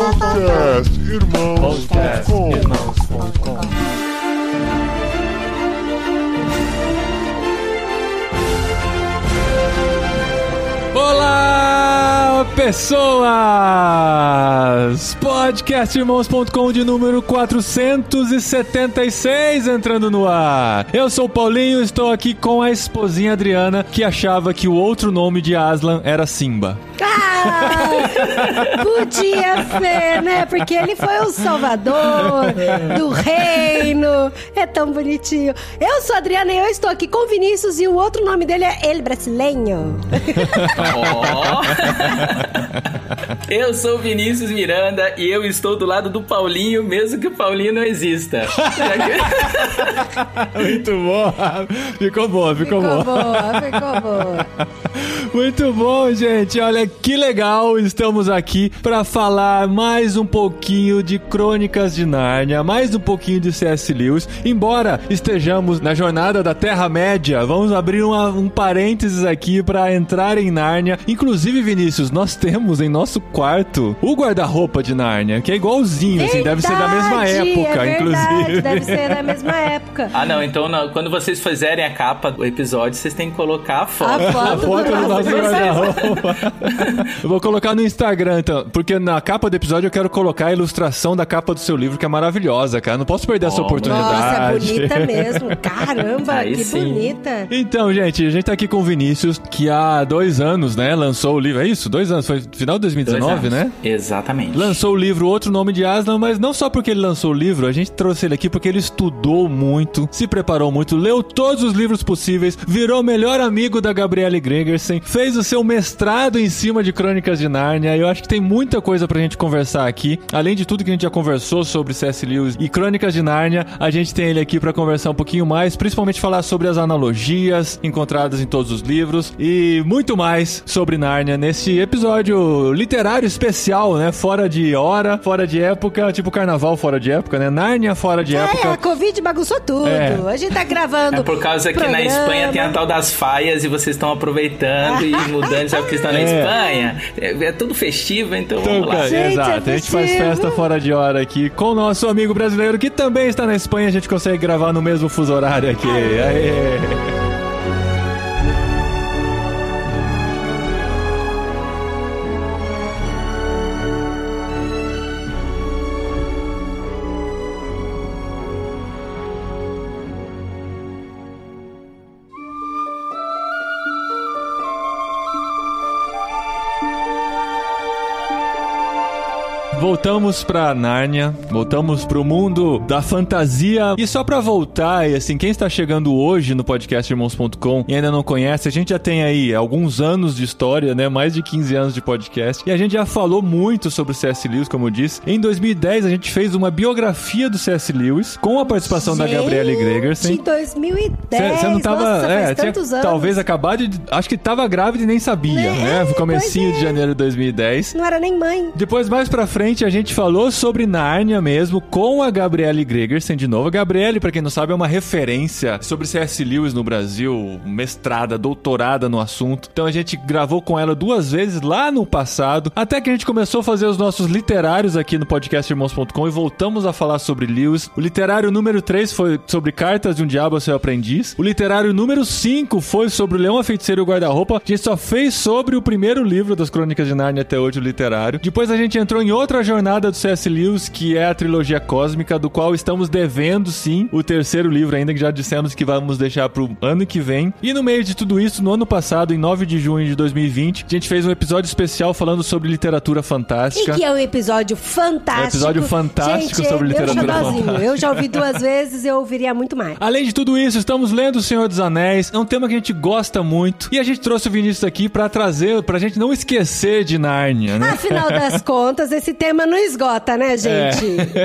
Podcast Irmãos.com Olá, pessoas! Podcastirmãos.com de número 476 entrando no ar. Eu sou o Paulinho, estou aqui com a esposinha Adriana, que achava que o outro nome de Aslan era Simba. Ah, podia ser, né? Porque ele foi o salvador do reino. É tão bonitinho. Eu sou a Adriana e eu estou aqui com o Vinícius e o outro nome dele é El Brasileño. Ó. Eu sou o Vinícius Miranda e eu estou do lado do Paulinho, mesmo que o Paulinho não exista. Muito bom. Ficou boa, ficou, Ficou boa. boa, ficou boa. Muito bom, gente. Olha que legal. Estamos aqui para falar mais um pouquinho de Crônicas de Nárnia, mais um pouquinho de C.S. Lewis. Embora estejamos na jornada da Terra-média, vamos abrir uma- um parênteses aqui para entrar em Nárnia. Inclusive, Vinícius, nós temos em nosso quarto o guarda-roupa de Nárnia, que é igualzinho, verdade, assim, deve ser da mesma é época, é inclusive. Deve ser da mesma época. Ah, não, então não, quando vocês fizerem a capa do episódio, vocês têm que colocar a foto. A foto, a foto do, nosso guarda-roupa. eu vou colocar no Instagram, então, porque na capa do episódio eu quero colocar a ilustração da capa do seu livro, que é maravilhosa, cara. Não posso perder essa né? oportunidade. Nossa, é bonita mesmo. Caramba, Aí que sim. bonita. Então, gente, a gente tá aqui com o Vinícius, que há dois anos, né, lançou o livro. É isso? Dois anos, foi final de 2019? né? Exatamente. Lançou o livro Outro Nome de Aslan, mas não só porque ele lançou o livro, a gente trouxe ele aqui porque ele estudou muito, se preparou muito, leu todos os livros possíveis, virou melhor amigo da Gabriele Gregersen, fez o seu mestrado em cima de Crônicas de Nárnia. Eu acho que tem muita coisa pra gente conversar aqui. Além de tudo que a gente já conversou sobre C.S. Lewis e Crônicas de Nárnia, a gente tem ele aqui para conversar um pouquinho mais, principalmente falar sobre as analogias encontradas em todos os livros e muito mais sobre Nárnia nesse episódio literário especial, né? Fora de hora, fora de época, tipo carnaval fora de época, né? Nárnia fora de É, a época. Covid bagunçou tudo. É. A gente tá gravando. É por causa que na programa. Espanha tem a tal das faias e vocês estão aproveitando e mudando, já porque estão na É. Espanha. É, é tudo festivo, então Então, vamos lá. cara, Gente, exato. é a gente faz festa fora de hora aqui com o nosso amigo brasileiro que também está na Espanha. A gente consegue gravar no mesmo fuso horário aqui. Aê. Voltamos pra Nárnia, voltamos pro mundo da fantasia. E só pra voltar, e assim, quem está chegando hoje no podcast irmãos.com e ainda não conhece, a gente já tem aí alguns anos de história, né? Mais de 15 anos de podcast. E a gente já falou muito sobre o C.S. Lewis, como eu disse. Em 2010, a gente fez uma biografia do C.S. Lewis com a participação da Gabriele Gregersen. Em 2010. Você não tava. Nossa, é, tinha talvez acabado de. Acho que tava grávida e nem sabia, Né? né? Comecinho Pois de é. janeiro de 2010. Não era nem mãe. Depois, mais pra frente, a gente falou sobre Nárnia mesmo, com a Gabriele Gregersen de novo. A Gabriele, pra quem não sabe, é uma referência sobre C.S. Lewis no Brasil, mestrada, doutorada no assunto. Então a gente gravou com ela duas vezes lá no passado, até que a gente começou a fazer os nossos literários aqui no podcast irmãos.com e voltamos a falar sobre Lewis. O literário número 3 foi sobre Cartas de um Diabo ao Seu Aprendiz. O literário número 5 foi sobre o Leão, a Feiticeira e o Guarda-Roupa. A gente só fez sobre o primeiro livro das Crônicas de Nárnia até hoje, o literário. Depois a gente entrou em outra jornada do C.S. Lewis, que é a trilogia cósmica, do qual estamos devendo, sim, o terceiro livro ainda, que já dissemos que vamos deixar pro ano que vem. E no meio de tudo isso, no ano passado, em 9 de junho de 2020, a gente fez um episódio especial falando sobre literatura E fantástica. que é um episódio fantástico. É um episódio fantástico Gente, sobre eu literatura fantástica. Eu já ouvi duas vezes, eu ouviria muito mais. Além de tudo isso, estamos lendo O Senhor dos Anéis. É um tema que a gente gosta muito. E a gente trouxe o Vinícius aqui pra trazer, pra gente não esquecer de Nárnia, né? Afinal das contas, esse tema não esgota, né, gente?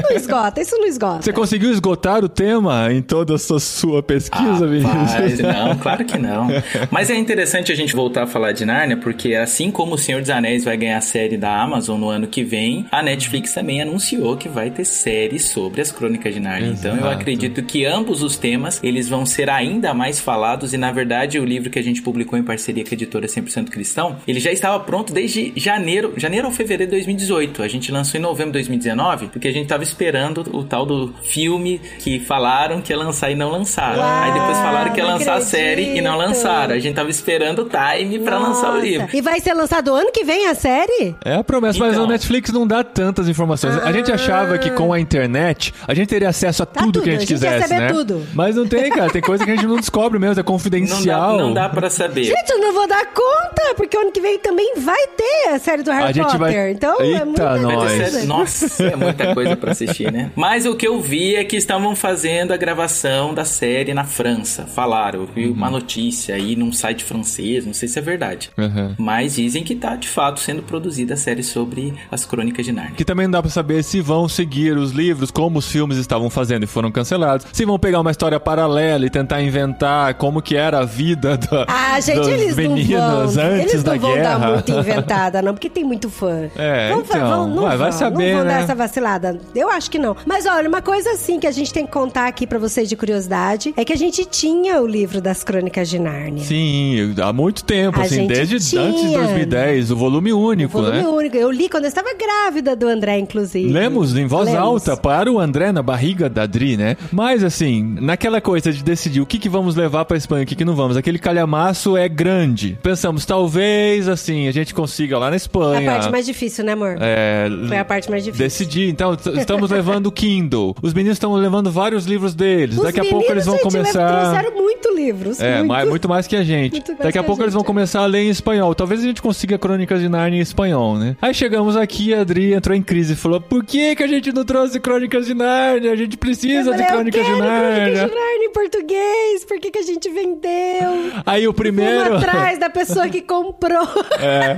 Não esgota, isso não esgota. É. Você conseguiu esgotar o tema em toda a sua, sua pesquisa, Rapaz, Vinícius? não, claro que não. Mas é interessante a gente voltar a falar de Nárnia, porque assim como o Senhor dos Anéis vai ganhar a série da Amazon no ano que vem, a Netflix também anunciou que vai ter série sobre as Crônicas de Nárnia. Então eu Exato. acredito que ambos os temas, eles vão ser ainda mais falados e na verdade o livro que a gente publicou em parceria com a editora 100% Cristão, ele já estava pronto desde janeiro, janeiro ou fevereiro de 2018. A gente lançou em novembro de 2019, porque a gente tava esperando o tal do filme que falaram que ia lançar e não lançaram. Uau, Aí depois falaram que ia lançar a série e não acredito. lançaram. A gente tava esperando o time pra lançar o livro. E vai ser lançado ano que vem a série? É a promessa, mas Então. o Netflix não dá tantas informações. A gente achava que com a internet a gente teria acesso a Tá tudo, tudo, que a a gente gente ia quisesse, saber né? tudo. Mas não tem, cara. Tem coisa que a gente não descobre mesmo, é Não dá, confidencial. não dá pra saber. Gente, eu não vou dar conta, porque ano que vem também vai ter a série do Harry A gente Potter. vai- Então é Eita, muita nós. Vai ter Nossa, é muita coisa pra assistir, né? Mas o que eu vi é que estavam fazendo a gravação da série na França. Falaram, eu vi uma notícia aí num site francês, não sei se é verdade. Uhum. Mas dizem que tá de fato sendo produzida a série sobre as crônicas de Narnia. Que também não dá pra saber se vão seguir os livros, como os filmes estavam fazendo e foram cancelados. Se vão pegar uma história paralela e tentar inventar como que era a vida da, Ah, gente, das eles não meninas vão, antes eles da não vão guerra. dar muito inventada, não, porque tem muito fã. É, fa- então, vão- não vai- vai vão, saber, Não vão né? dar essa vacilada. Eu acho que não. Mas olha, uma coisa assim que a gente tem que contar aqui pra vocês de curiosidade é que a gente tinha o livro das Crônicas de Nárnia. Sim, há muito tempo, A assim, desde tinha. antes de 2010, o volume único, Volume né? único. Eu li quando eu estava grávida do André, inclusive. Lemos em voz Lemos. alta para o André na barriga da Dri, né? Mas assim, naquela coisa de decidir o que, que vamos levar pra Espanha e o que, que não vamos, aquele calhamaço é grande. Pensamos, talvez, assim, a gente consiga lá na A Espanha. parte mais difícil, né, amor? É, Foi a parte mais difícil. Decidir. Então, estamos levando o Kindle. Os meninos estão levando vários livros deles. Os Daqui a meninos, pouco eles vão gente, começar. trouxeram muito livros. É, muito. mais, muito mais que a gente. Muito mais Daqui que a a pouco eles vão é. começar a ler em espanhol. Talvez a gente consiga Crônicas de Narnia em espanhol, né? Aí chegamos aqui, a Adri entrou em crise e falou: por que, que a gente não trouxe Crônicas de Narnia? A gente Eu precisa falei, de Crônicas eu de quero Crônicas Narnia. de Nárnia em português. Por que, que a gente vendeu? Aí o primeiro. Vamos atrás da pessoa que comprou. É.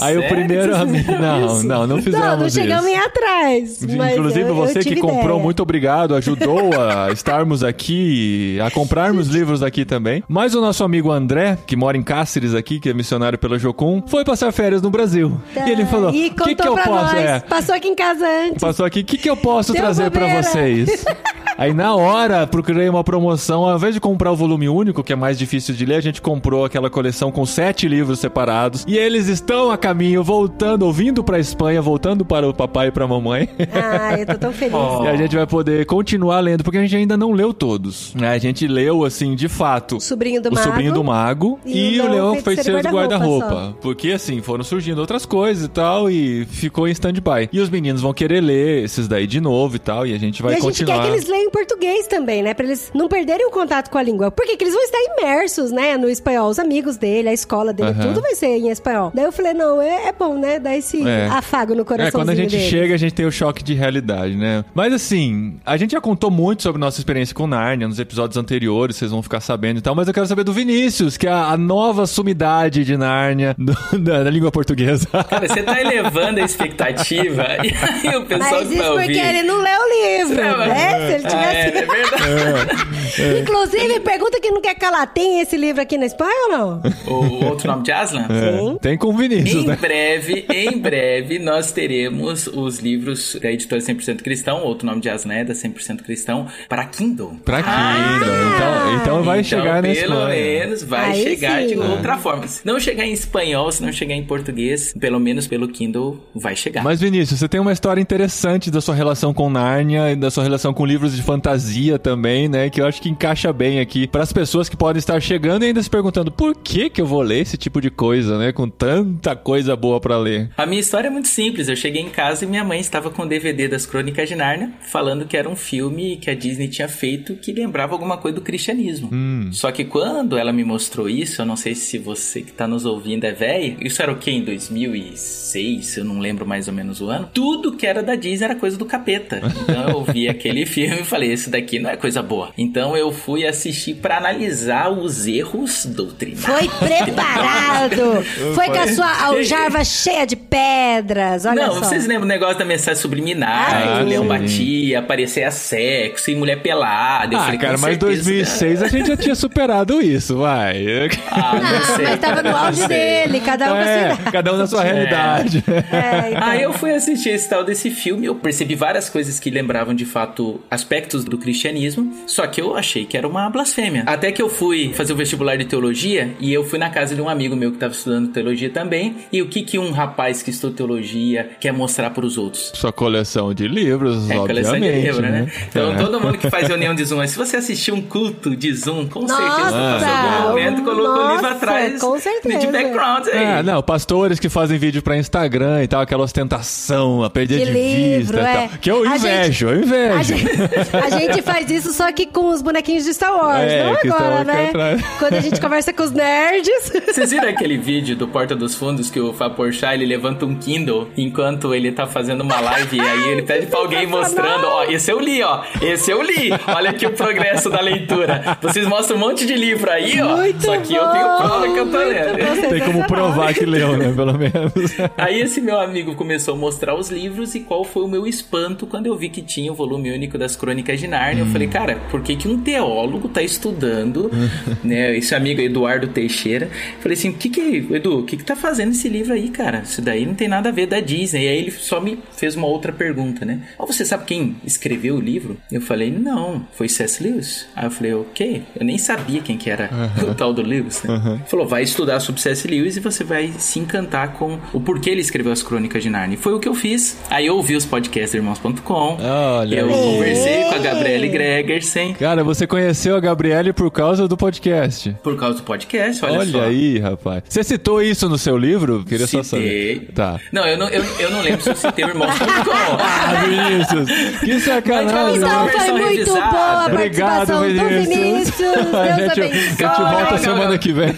Aí o Sério primeiro. vocês fizeram Não, isso? não, não fizemos não, não isso. chegamos em atrás. Inclusive, eu- eu você que tive comprou, ideia. muito obrigado, ajudou a estarmos aqui, a comprarmos livros aqui também. Mas o nosso amigo André, que mora em Cáceres aqui, que é missionário pela Jocum, foi passar férias no Brasil. E ele falou: E o que, que eu posso. É, Passou aqui em casa antes. passou aqui, o que, que eu posso Deu trazer pra bobeira. vocês? Aí na hora procurei uma promoção, ao invés de comprar o volume único, que é mais difícil de ler, a gente comprou aquela coleção com sete livros separados. E eles estão a caminho, voltando, ouvindo pra Espanha, voltando para o papai e pra mamãe. Ah, eu tô tão feliz. Oh. E a gente vai poder continuar lendo, porque a gente ainda não leu todos. né? A gente leu, assim, de fato. O sobrinho do o Mago. Sobrinho do Mago e e, o Leão Feiticeiro Feiticeiro de Guarda-Roupa Guarda-Roupa. Porque, assim, foram surgindo outras coisas e tal, e ficou em stand-by. E os meninos vão querer ler esses daí de novo e tal, e a gente vai e a gente continuar. quer que eles leiam em português também, né? Pra eles não perderem o contato com a língua. Por quê? Porque eles vão estar imersos, né? No espanhol. Os amigos dele, a escola dele, Aham. tudo vai ser em espanhol. Daí eu falei, não, é, é bom, né? Dar esse É. afago no É, coraçãozinho quando a gente deles. chega, a gente tem o choque de realidade, né? Mas assim, a gente já contou muito sobre nossa experiência com Narnia nos episódios anteriores, vocês vão ficar sabendo e tal, mas eu quero saber do Vinícius, que é a, nova sumidade de Narnia do- da, da língua portuguesa. Cara, você tá elevando a expectativa e aí o pessoal Mas que isso vai porque ouvir... ele não leu o livro, Não, né? Se ele Ah, é, é verdade. Inclusive, pergunta que não quer calar. Tem esse livro aqui na Espanha ou não? O outro nome de Aslan? Sim. Tem com Vinícius, Em né? breve, em breve, nós teremos os livros da editora 100% Cristão, outro nome de Aslan é da 100% Cristão, para Kindle. Pra Kindle. então, então vai Então, chegar na pelo Espanha. menos vai Aí chegar sim. de É. outra forma. Se não chegar em espanhol, se não chegar em português, pelo menos pelo Kindle vai chegar. Mas Vinícius, você tem uma história interessante da sua relação com Nárnia e da sua relação com livros de fantasia também, né? Que eu acho que encaixa bem aqui para as pessoas que podem estar chegando e ainda se perguntando por que que eu vou ler esse tipo de coisa, né? Com tanta coisa boa para ler. A minha história é muito simples. Eu cheguei em casa e minha mãe estava com o DVD das Crônicas de Nárnia, falando que era um filme que a Disney tinha feito que lembrava alguma coisa do cristianismo. Hum. Só que quando ela me mostrou isso, eu não sei se você que tá nos ouvindo é velho, isso era o que? Em 2006, eu não lembro mais ou menos o ano. Tudo que era da Disney era coisa do capeta. Então eu vi aquele filme e falei, isso daqui não é coisa boa. Então eu fui assistir para analisar os erros doutrinários. Foi preparado. Foi com a sua aljava cheia de pedras. Olha não, só. vocês lembram o negócio da mensagem subliminar, Ah, que o leão batia, aparecia sexo e mulher pelada. Eu ah, falei, cara, mas certeza, 2006 a gente já tinha superado isso, vai. Ah, não Não, sei. mas tava no auge dele, cada um com a sua É, idade. cada um na sua realidade. É, então. Aí eu fui assistir esse tal desse filme, eu percebi várias coisas que lembravam de fato aspectos aspectos do cristianismo, só que eu achei que era uma blasfêmia. Até que eu fui fazer o vestibular de teologia e eu fui na casa de um amigo meu que estava estudando teologia também. E o que que um rapaz que estuda teologia quer mostrar para os outros? Sua coleção de livros, é, obviamente. Coleção de livros, né? né? Então, é. todo mundo que faz reunião de Zoom, se você assistir um culto de Zoom, com Nossa, certeza, em algum momento colocou o livro atrás com certeza. de background aí. Ah, não, pastores que fazem vídeo para Instagram e tal, aquela ostentação, a perder de, de livro, vista é. e tal. Que eu invejo, gente, eu invejo. A gente, a gente, faz isso só que com os bonequinhos de Star Wars, é, não agora, né? Quando a gente conversa com os nerds. Vocês viram aquele vídeo do Porta dos Fundos que o Faporchá, ele levanta um Kindle enquanto ele tá fazendo uma live e aí ele pede pra alguém mostrando, ó, esse eu li, ó, esse eu li. Olha aqui o progresso da leitura. Vocês mostram um monte de livro aí, ó. Muito só que bom, eu tenho prova que eu tô lendo. Tem como provar que leu, né, pelo menos. Aí esse meu amigo começou a mostrar os livros e qual foi o meu espanto quando eu vi que tinha o volume único das Crônicas de Nárnia. Hum. Eu falei, cara, por que que um teólogo tá estudando, né, esse amigo Eduardo Teixeira. Eu falei assim, o que que, Edu, o que que tá fazendo esse livro aí, cara? Isso daí não tem nada a ver da Disney. E aí ele só me fez uma outra pergunta, né? Ou você sabe quem escreveu o livro? Eu falei, não, foi C.S. Lewis. Aí eu falei, ok. Eu nem sabia quem que era uhum. o tal do Lewis, né? Uhum. Falou, vai estudar sobre C.S. Lewis e você vai se encantar com o porquê ele escreveu as Crônicas de Narnia. Foi o que eu fiz. Aí eu ouvi os podcasts irmãos.com. Olha eu aí. conversei com a Gabriele Gregersen. Cara, você conheceu a Gabriele por causa do podcast? Por causa do podcast, olha, olha só. aí, rapaz. Você citou isso no seu livro? Queria Citei. só saber. Tá. Não, eu não, eu, eu não lembro se eu citei o irmãos.com. ah, Vinícius. Que sacanagem. Então foi muito revisada. boa a Obrigado, Vinícius. Vinícius. a gente, a gente volta semana que vem.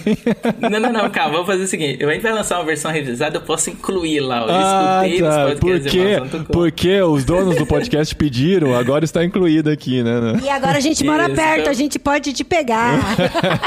Não, não, não, calma. Vamos fazer o seguinte. A gente vai lançar uma versão revisada, eu posso incluir lá. Eu ah, escutei tá. podcasts porque, porque os donos do podcast pediram, agora está incluído aqui, né? E agora a gente mora Isso, perto, a gente pode te pegar.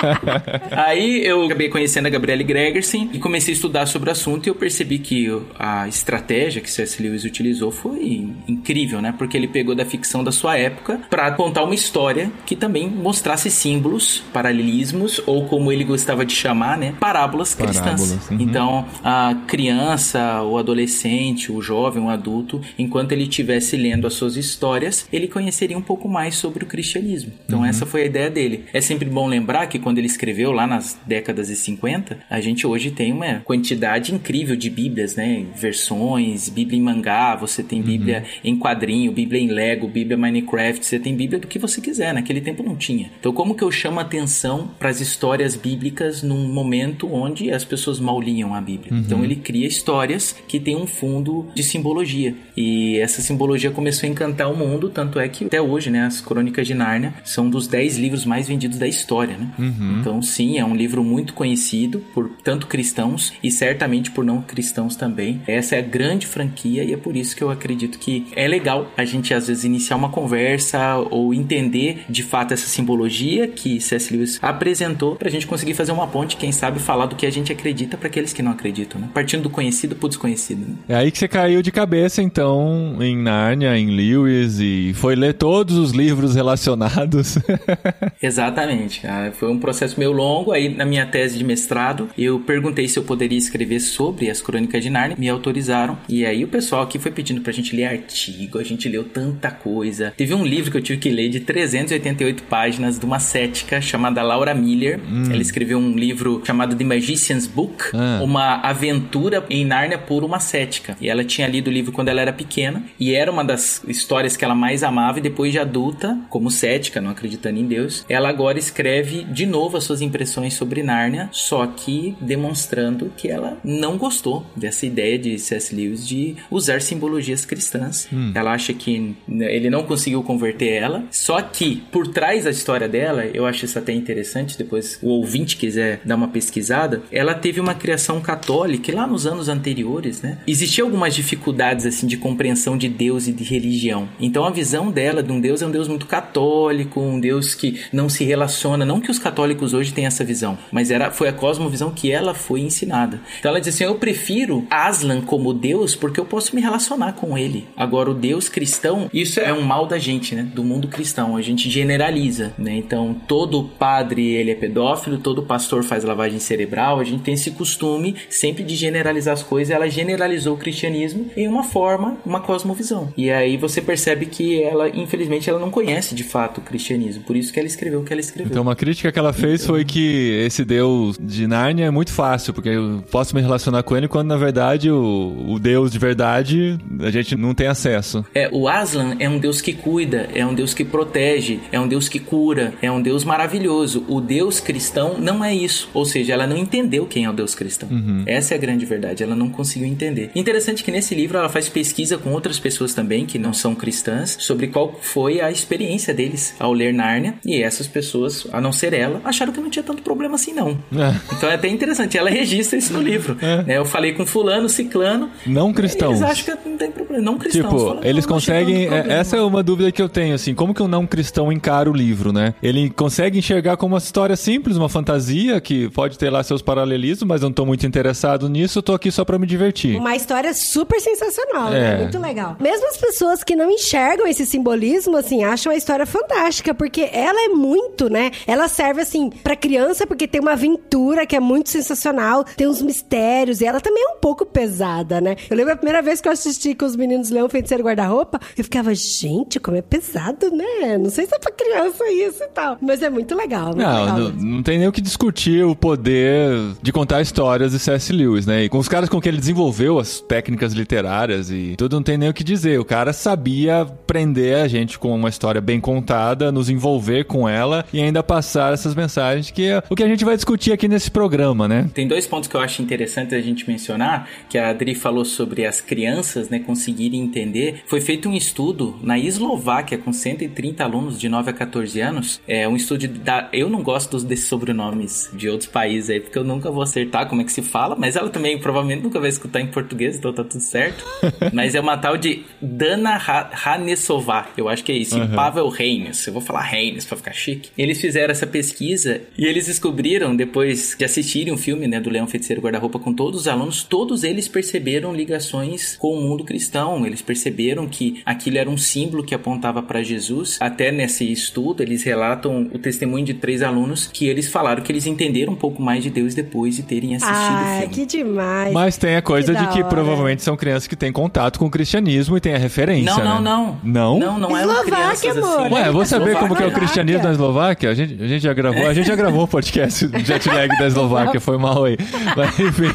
Aí eu acabei conhecendo a Gabriele Gregersen e comecei a estudar sobre o assunto e eu percebi que a estratégia que C.S. Lewis utilizou foi incrível, né? Porque ele pegou da ficção da sua época para contar uma história que também mostrasse símbolos, paralelismos ou como ele gostava de chamar, né? Parábolas, Parábolas cristãs. Uhum. Então, a criança, o adolescente, o jovem, o adulto, enquanto ele estivesse lendo as suas histórias, ele conheceria um pouco mais sobre o cristianismo. Então, uhum. essa foi a ideia dele. É sempre bom lembrar que quando ele escreveu lá nas décadas de 50, a gente hoje tem uma quantidade incrível de Bíblias, né? Versões, Bíblia em mangá, você tem uhum. Bíblia uhum. em quadrinho, Bíblia em Lego, Bíblia Minecraft, você tem Bíblia do que você quiser. Naquele tempo não tinha. Então, como que eu chamo atenção para as histórias bíblicas num momento onde as pessoas mal liam a Bíblia? Uhum. Então, ele cria histórias que têm um fundo de simbologia. E essa simbologia começou a encantar o mundo, tanto é que até hoje, né, as Crônicas de Nárnia são dos 10 livros mais vendidos da história, né? Uhum. Então, sim, é um livro muito conhecido por tanto cristãos e certamente por não cristãos também. Essa é a grande franquia e é por isso que eu acredito que é legal a gente às vezes iniciar uma conversa ou entender de fato essa simbologia que C.S. Lewis apresentou para a gente conseguir fazer uma ponte, quem sabe falar do que a gente acredita para aqueles que não acreditam, né? Partindo do conhecido pro desconhecido. Né? É aí que você caiu de cabeça então em Nárnia, em Lewis e foi ler todos os livros relacionados. Exatamente. Foi um processo meio longo. Aí na minha tese de mestrado eu perguntei se eu poderia escrever sobre as Crônicas de Nárnia, me autorizaram. E aí o pessoal aqui foi pedindo pra gente ler artigo, a gente leu tanta coisa. Teve um livro que eu tive que ler de 388 páginas de uma cética chamada Laura Miller. Hum. Ela escreveu um livro chamado The Magician's Book, ah. uma aventura em Nárnia por uma cética. E ela tinha lido o livro quando ela era pequena e era uma das histórias que ela mais amava e depois de adulta, como cética, não acreditando em Deus, ela agora escreve de novo as suas impressões sobre Nárnia, só que demonstrando que ela não gostou dessa ideia de C.S. Lewis de usar simbologias cristãs. Hum. Ela acha que ele não conseguiu converter ela, só que por trás da história dela, eu acho isso até interessante, depois o ouvinte quiser dar uma pesquisada, ela teve uma criação católica e lá nos anos anteriores, né? Existiam algumas dificuldades assim de compreensão de Deus e de religião. Então a visão dela de um Deus é um Deus muito católico, um Deus que não se relaciona, não que os católicos hoje tenham essa visão, mas era foi a cosmovisão que ela foi ensinada. Então ela diz assim: "Eu prefiro Aslan como Deus porque eu posso me relacionar com ele. Agora o Deus cristão, isso é um mal da gente, né? Do mundo cristão, a gente generaliza, né? Então todo padre ele é pedófilo, todo pastor faz lavagem cerebral, a gente tem esse costume sempre de generalizar as coisas. Ela generalizou o cristianismo em uma forma, uma cosmovisão. E aí você percebe que ela infelizmente, ela não conhece de fato o cristianismo. Por isso que ela escreveu o que ela escreveu. Então, uma crítica que ela fez foi que esse Deus de Nárnia é muito fácil, porque eu posso me relacionar com ele quando, na verdade, o, o Deus de verdade a gente não tem acesso. É, o Aslan é um Deus que cuida, é um Deus que protege, é um Deus que cura, é um Deus maravilhoso. O Deus cristão não é isso. Ou seja, ela não entendeu quem é o Deus cristão. Uhum. Essa é a grande verdade. Ela não conseguiu entender. Interessante que nesse livro ela faz pesquisa com outras pessoas também que não são cristãs sobre qual foi a experiência deles ao ler Nárnia. E essas pessoas, a não ser ela, acharam que não tinha tanto problema assim, não. É. Então é até interessante. Ela registra isso no livro. É. Né, eu falei com fulano, ciclano. Não cristãos. Eles acham que não tem problema. Não cristãos. Tipo, falam, eles conseguem. É, essa é uma dúvida que eu tenho, assim. Como que um não cristão encara o livro, né? Ele consegue enxergar como uma história simples, uma fantasia que pode ter lá seus paralelismos, mas não tô muito interessado nisso. Eu tô aqui só para me divertir. Uma história super sensacional, né? é. né? Muito legal. Mesmo as pessoas que não enxergam esse simbolismo, assim, acham a história fantástica, porque ela é muito, né? Ela serve, assim, para criança, porque tem uma aventura que é muito sensacional, tem uns mistérios, e ela também é um pouco pesada, né? Eu lembro a primeira vez que eu assisti com os meninos Leão Feiticeiro Guarda-Roupa, eu ficava, gente, como é pesado, né? Não sei se é pra criança isso e tal. Mas é muito legal. Muito não, legal não, não, tem nem o que discutir o poder de contar histórias de C.S. Lewis, né? E com os caras com que ele desenvolveu as técnicas literárias e tudo, não tem nem o que dizer. O cara sabia prender a gente com uma história bem contada, nos envolver com ela e ainda passar essas mensagens, que é o que a gente vai discutir aqui nesse programa, né? Tem dois pontos que eu acho interessantes a gente mencionar, que a Adri falou sobre as crianças, né, conseguirem entender. Foi feito um estudo na Eslováquia com 130 alunos de 9 a 14 anos. É um estudo da... Eu não gosto desses sobrenomes de outros países aí, porque eu nunca vou acertar como é que se fala, mas ela também provavelmente nunca vai escutar em português, então tá tudo certo. mas é uma tal de Dana Hanesová, eu acho que é isso, uhum. Pavel Reines. Eu vou falar Reines pra ficar chique. Eles fizeram essa pesquisa e eles descobriram, depois de assistirem o um filme, né, do Leão Feiticeiro Guarda-Roupa com todos os alunos, todos eles perceberam ligações com o mundo cristão. Eles perceberam que aquilo era um símbolo que apontava para Jesus. Até nesse estudo, eles relatam o testemunho de três alunos que eles falaram que eles entenderam um pouco mais de Deus depois de terem assistido ah, o filme. que demais. Mas tem a coisa que de que hora. provavelmente são crianças que têm contato com o cristianismo e tem a referência. Não, não, né? não. Não? Não, não é crianças amor. assim. Ué, vou saber como que é o cristianismo na Eslováquia? A gente, a gente já gravou, a gente já gravou um podcast de jet lag da Eslováquia, foi mal aí. Mas enfim.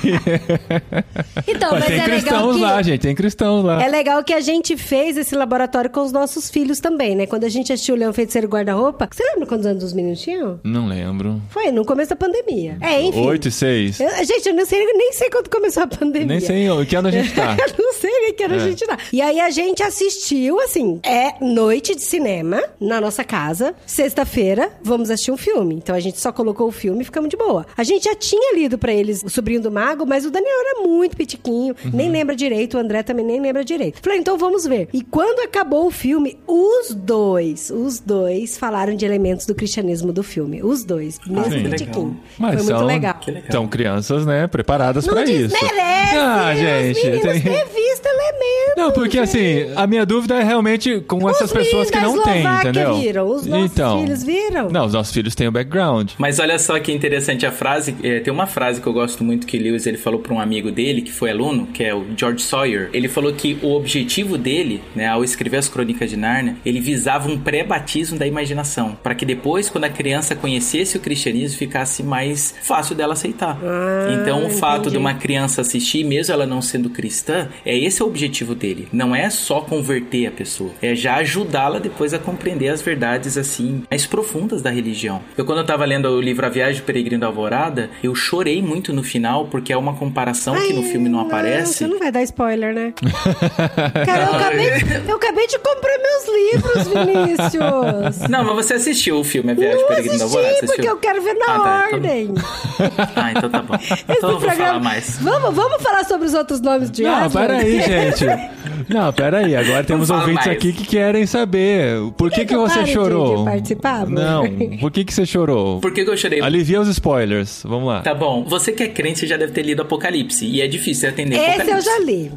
Então, mas, mas tem é cristãos que... lá, gente, tem cristãos lá. É legal que a gente fez esse laboratório com os nossos filhos também, né? Quando a gente assistiu o Leão Feiticeiro Guarda-Roupa, você lembra quantos anos os meninos tinham? Não lembro. Foi no começo da pandemia. É, enfim. Oito e seis. Eu, gente, eu não sei, nem sei quando começou a pandemia. Nem sei em que ano a gente tá. eu não sei nem que ano é. a gente tá. E aí a gente assistiu, assim, é noite de cinema na nossa casa. Sexta-feira, vamos assistir um filme. Então a gente só colocou o filme e ficamos de boa. A gente já tinha lido para eles O Sobrinho do Mago, mas o Daniel era muito pitiquinho, uhum. nem lembra direito, o André também nem lembra direito. Falei, então vamos ver. E quando acabou o filme, os dois, os dois falaram de elementos do cristianismo do filme. Os dois, ah, mesmo pitiquinho. Mas Foi são, muito legal. São crianças, né, preparadas para isso. Ah, gente, tem... visto elementos. Não, porque assim, a minha dúvida é realmente com os essas pessoas que não têm, entendeu? viram, os nossos então, filhos viram. Não, os nossos filhos têm o background. Mas olha só que interessante a frase, é, tem uma frase que eu gosto muito que Lewis ele falou para um amigo dele que foi aluno, que é o George Sawyer. Ele falou que o objetivo dele, né, ao escrever as Crônicas de Nárnia, ele visava um pré-batismo da imaginação, para que depois quando a criança conhecesse o cristianismo ficasse mais fácil dela aceitar. Ah, então o fato entendi. de uma criança assistir, mesmo ela não sendo cristã, é esse o objetivo dele. Não é só converter a pessoa, é já ajudá-la depois a compreender as verdades assim mais profundas da religião. Eu quando eu tava lendo o livro A Viagem do Peregrino da Alvorada, eu chorei muito no final porque é uma comparação Ai, que no filme não, não aparece. Você não vai dar spoiler, né? Cara, eu acabei, eu acabei de comprar meus livros, Vinícius. Não, mas você assistiu o filme A Viagem do Peregrino da Alvorada? Não porque eu quero ver na ah, tá, então ordem. Então... ah, então tá bom. Então não vou falar mais. Vamos, vamos falar sobre os outros nomes de Não, peraí, gente. Não, peraí. Agora temos ouvintes mais. aqui que querem saber por que, que, que você chorou. De, de participar, Não, por que, que você chorou? Por que, que eu chorei? Alivia os spoilers. Vamos lá. Tá bom. Você que é crente já deve ter lido Apocalipse. E é difícil atender Esse Apocalipse. eu já li.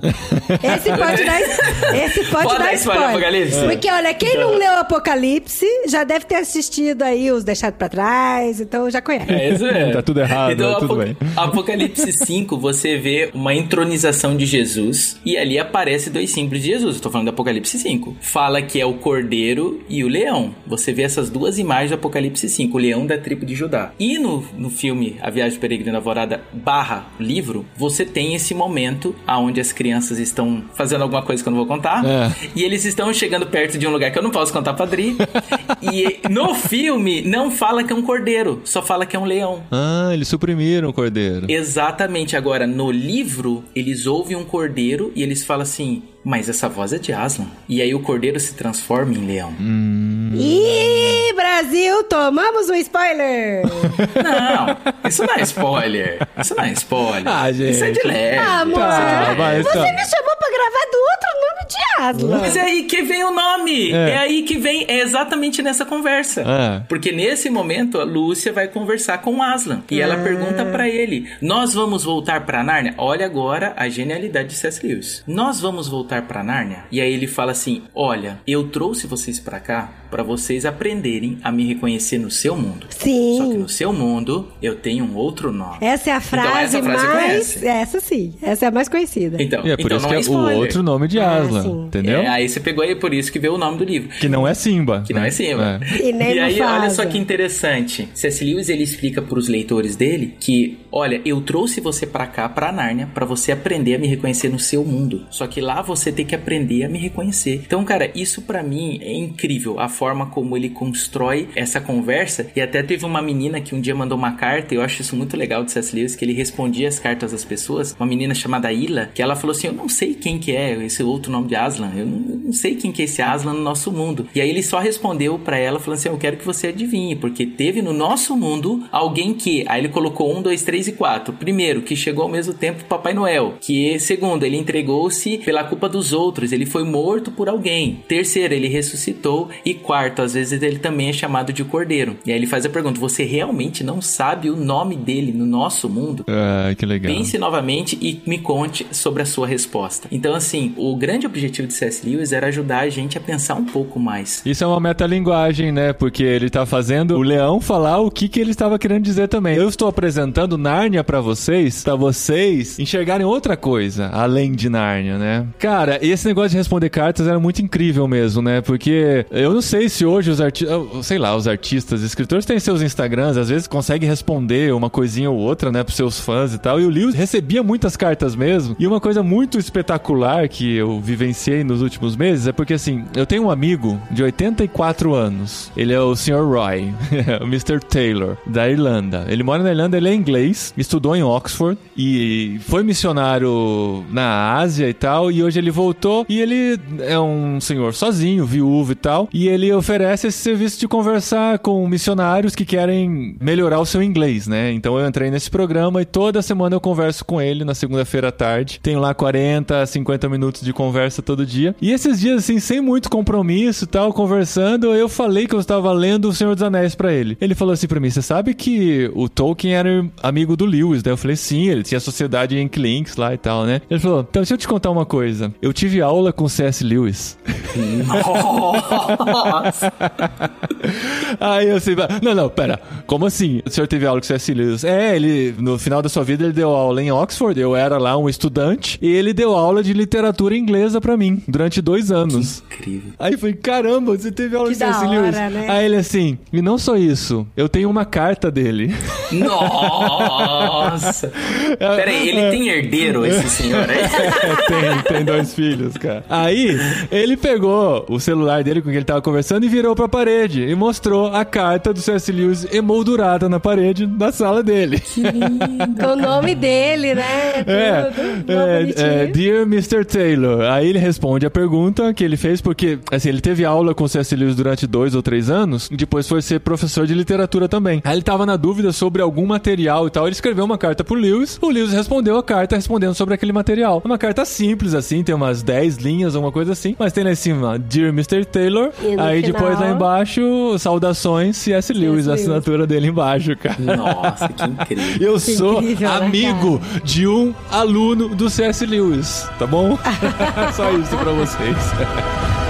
Esse pode dar, esse pode, pode dar spoiler. Apocalipse? Porque, olha, quem então... não leu Apocalipse já deve ter assistido aí os Deixados pra Trás, então já conhece. É, isso é. tá tudo errado, então, tá tudo bem. Apocalipse 5, você vê uma entronização de Jesus e ali aparece dois símbolos de Jesus. Estou falando do Apocalipse 5. Fala que é o cordeiro e o leão. Você vê essas duas imagens do Apocalipse 5, o leão da tribo de Judá. E no, no filme A Viagem Peregrina Alvorada barra livro, você tem esse momento aonde as crianças estão fazendo alguma coisa que eu não vou contar. É. E eles estão chegando perto de um lugar que eu não posso contar pra Dri. e no filme não fala que é um cordeiro, só fala que é um leão. Ah, eles suprimiram o cordeiro. Exatamente. Agora, no livro, eles ouvem um cordeiro e eles falam assim: mas essa voz é de Aslan. E aí o cordeiro se transforma em leão. Hum. Ih, Brasil, tomamos um spoiler! não, isso não é spoiler. Isso não é spoiler. Ah, gente. Isso é de leve. Ah, amor, tá, você, você tá. me chamou pra gravar do outro de Aslan. Mas é aí que vem o nome. É, é aí que vem, é exatamente nessa conversa. É. Porque nesse momento a Lúcia vai conversar com Aslan. E ela pergunta para ele: Nós vamos voltar pra Nárnia? Olha agora a genialidade de C.S. Lewis. Nós vamos voltar voltar para Nárnia? E aí ele fala assim: "Olha, eu trouxe vocês para cá para vocês aprenderem a me reconhecer no seu mundo. Sim. Só que no seu mundo eu tenho um outro nome. Essa é a frase, então, essa frase mais essa sim, essa é a mais conhecida. Então, e é por então isso que é, é o outro nome de Aslan, ah, entendeu? É, aí você pegou aí por isso que veio o nome do livro. Que não é Simba. Que não é Simba. É. E, nem e aí olha só que interessante. C.S. Lewis ele explica para os leitores dele que, olha, eu trouxe você para cá, para Nárnia, para você aprender a me reconhecer no seu mundo. Só que lá você tem que aprender a me reconhecer. Então, cara, isso para mim é incrível. A forma como ele constrói essa conversa. E até teve uma menina que um dia mandou uma carta, e eu acho isso muito legal de C.S. Lewis, que ele respondia as cartas das pessoas. Uma menina chamada Ila, que ela falou assim: Eu não sei quem que é esse outro nome de Aslan, eu não, não sei quem que é esse Aslan no nosso mundo. E aí ele só respondeu para ela, falando assim: Eu quero que você adivinhe, porque teve no nosso mundo alguém que. Aí ele colocou um, dois, três e quatro. Primeiro, que chegou ao mesmo tempo Papai Noel. Que segundo, ele entregou-se pela culpa dos outros, ele foi morto por alguém. Terceiro, ele ressuscitou. E às vezes ele também é chamado de cordeiro. E aí ele faz a pergunta: você realmente não sabe o nome dele no nosso mundo? Ah, que legal. Pense novamente e me conte sobre a sua resposta. Então, assim, o grande objetivo de C.S. Lewis era ajudar a gente a pensar um pouco mais. Isso é uma metalinguagem, né? Porque ele tá fazendo o leão falar o que, que ele estava querendo dizer também. Eu estou apresentando Nárnia para vocês, para vocês enxergarem outra coisa além de Nárnia, né? Cara, esse negócio de responder cartas era muito incrível mesmo, né? Porque eu não sei se hoje os artistas, sei lá, os artistas, escritores têm seus Instagrams, às vezes conseguem responder uma coisinha ou outra, né, pros seus fãs e tal. E o Lewis recebia muitas cartas mesmo. E uma coisa muito espetacular que eu vivenciei nos últimos meses é porque, assim, eu tenho um amigo de 84 anos. Ele é o Sr. Roy, o Mr. Taylor, da Irlanda. Ele mora na Irlanda, ele é inglês, estudou em Oxford e foi missionário na Ásia e tal. E hoje ele voltou e ele é um senhor sozinho, viúvo e tal. E ele oferece esse serviço de conversar com missionários que querem melhorar o seu inglês, né? Então eu entrei nesse programa e toda semana eu converso com ele na segunda-feira à tarde. Tenho lá 40, 50 minutos de conversa todo dia. E esses dias, assim, sem muito compromisso e tal, conversando, eu falei que eu estava lendo O Senhor dos Anéis para ele. Ele falou assim para mim: Você sabe que o Tolkien era amigo do Lewis, né? Eu falei: Sim, ele tinha a sociedade em Links lá e tal, né? Ele falou: Então, deixa eu te contar uma coisa. Eu tive aula com C.S. Lewis. Aí eu assim, não, não, pera, como assim? O senhor teve aula com C.S. Lewis? É, ele, no final da sua vida, ele deu aula em Oxford, eu era lá um estudante, e ele deu aula de literatura inglesa pra mim, durante dois anos. Que incrível. Aí foi, caramba, você teve aula que com C.S. Lewis? Né? Aí ele assim, e não só isso, eu tenho uma carta dele. Nossa! Peraí, ele tem herdeiro, esse senhor aí? tem, tem dois filhos, cara. Aí, ele pegou o celular dele com quem ele tava conversando e virou pra parede e mostrou a carta do C.S. Lewis emoldurada na parede da sala dele. Que lindo. Com o nome dele, né? É, Tudo. é, é, Dear Mr. Taylor. Aí ele responde a pergunta que ele fez, porque assim, ele teve aula com o C.S. Lewis durante dois ou três anos, e depois foi ser professor de literatura também. Aí ele tava na dúvida sobre algum material e tal, ele escreveu uma carta pro Lewis, o Lewis respondeu a carta respondendo sobre aquele material. Uma carta simples, assim, tem umas 10 linhas, uma coisa assim, mas tem lá em cima, Dear Mr. Taylor, aí final... depois lá embaixo, saudações C.S. Lewis, a assinatura dele embaixo, cara. Nossa, que incrível. Eu sou incrível, né, amigo né, de um aluno do C.S. Lewis, tá bom? Só isso pra vocês.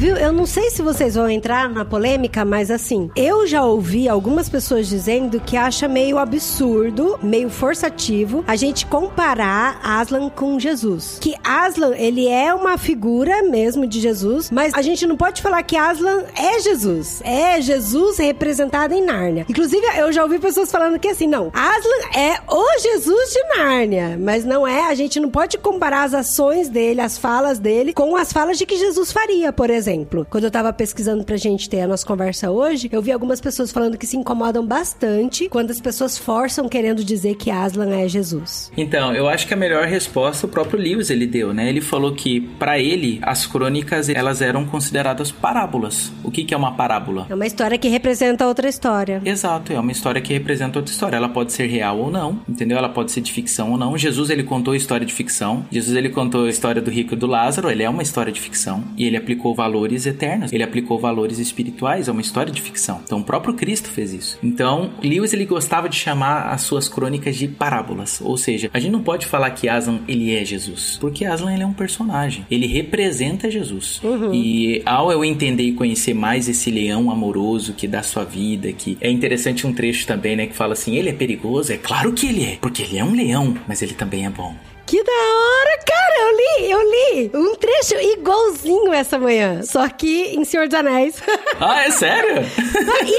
Viu? Eu não sei se vocês vão entrar na polêmica, mas assim, eu já ouvi algumas pessoas dizendo que acha meio absurdo, meio forçativo, a gente comparar Aslan com Jesus. Que Aslan, ele é uma figura mesmo de Jesus, mas a gente não pode falar que Aslan é Jesus. É Jesus representado em Nárnia. Inclusive, eu já ouvi pessoas falando que assim, não, Aslan é o Jesus de Nárnia, mas não é, a gente não pode comparar as ações dele, as falas dele, com as falas de que Jesus faria, por exemplo. Quando eu tava pesquisando pra gente ter a nossa conversa hoje, eu vi algumas pessoas falando que se incomodam bastante quando as pessoas forçam querendo dizer que Aslan é Jesus. Então, eu acho que a melhor resposta o próprio Lewis ele deu, né? Ele falou que para ele as crônicas elas eram consideradas parábolas. O que, que é uma parábola? É uma história que representa outra história. Exato, é uma história que representa outra história. Ela pode ser real ou não, entendeu? Ela pode ser de ficção ou não. Jesus ele contou a história de ficção. Jesus ele contou a história do rico e do Lázaro. Ele é uma história de ficção e ele aplicou valores eternos. Ele aplicou valores espirituais. É uma história de ficção. Então o próprio Cristo fez isso. Então Lewis ele gostava de chamar as suas crônicas de parábolas. Ou seja, a gente não pode falar que Aslan ele é Jesus, porque Aslan ele é um personagem. Ele representa Jesus. Uhum. E ao eu entender e conhecer mais esse leão amoroso que dá sua vida, que é interessante um trecho também, né, que fala assim, ele é perigoso, é claro que ele é, porque ele é um leão, mas ele também é bom. Que da hora, cara! Eu li, eu li um trecho igualzinho essa manhã. Só que em Senhor dos Anéis. Ah, é sério?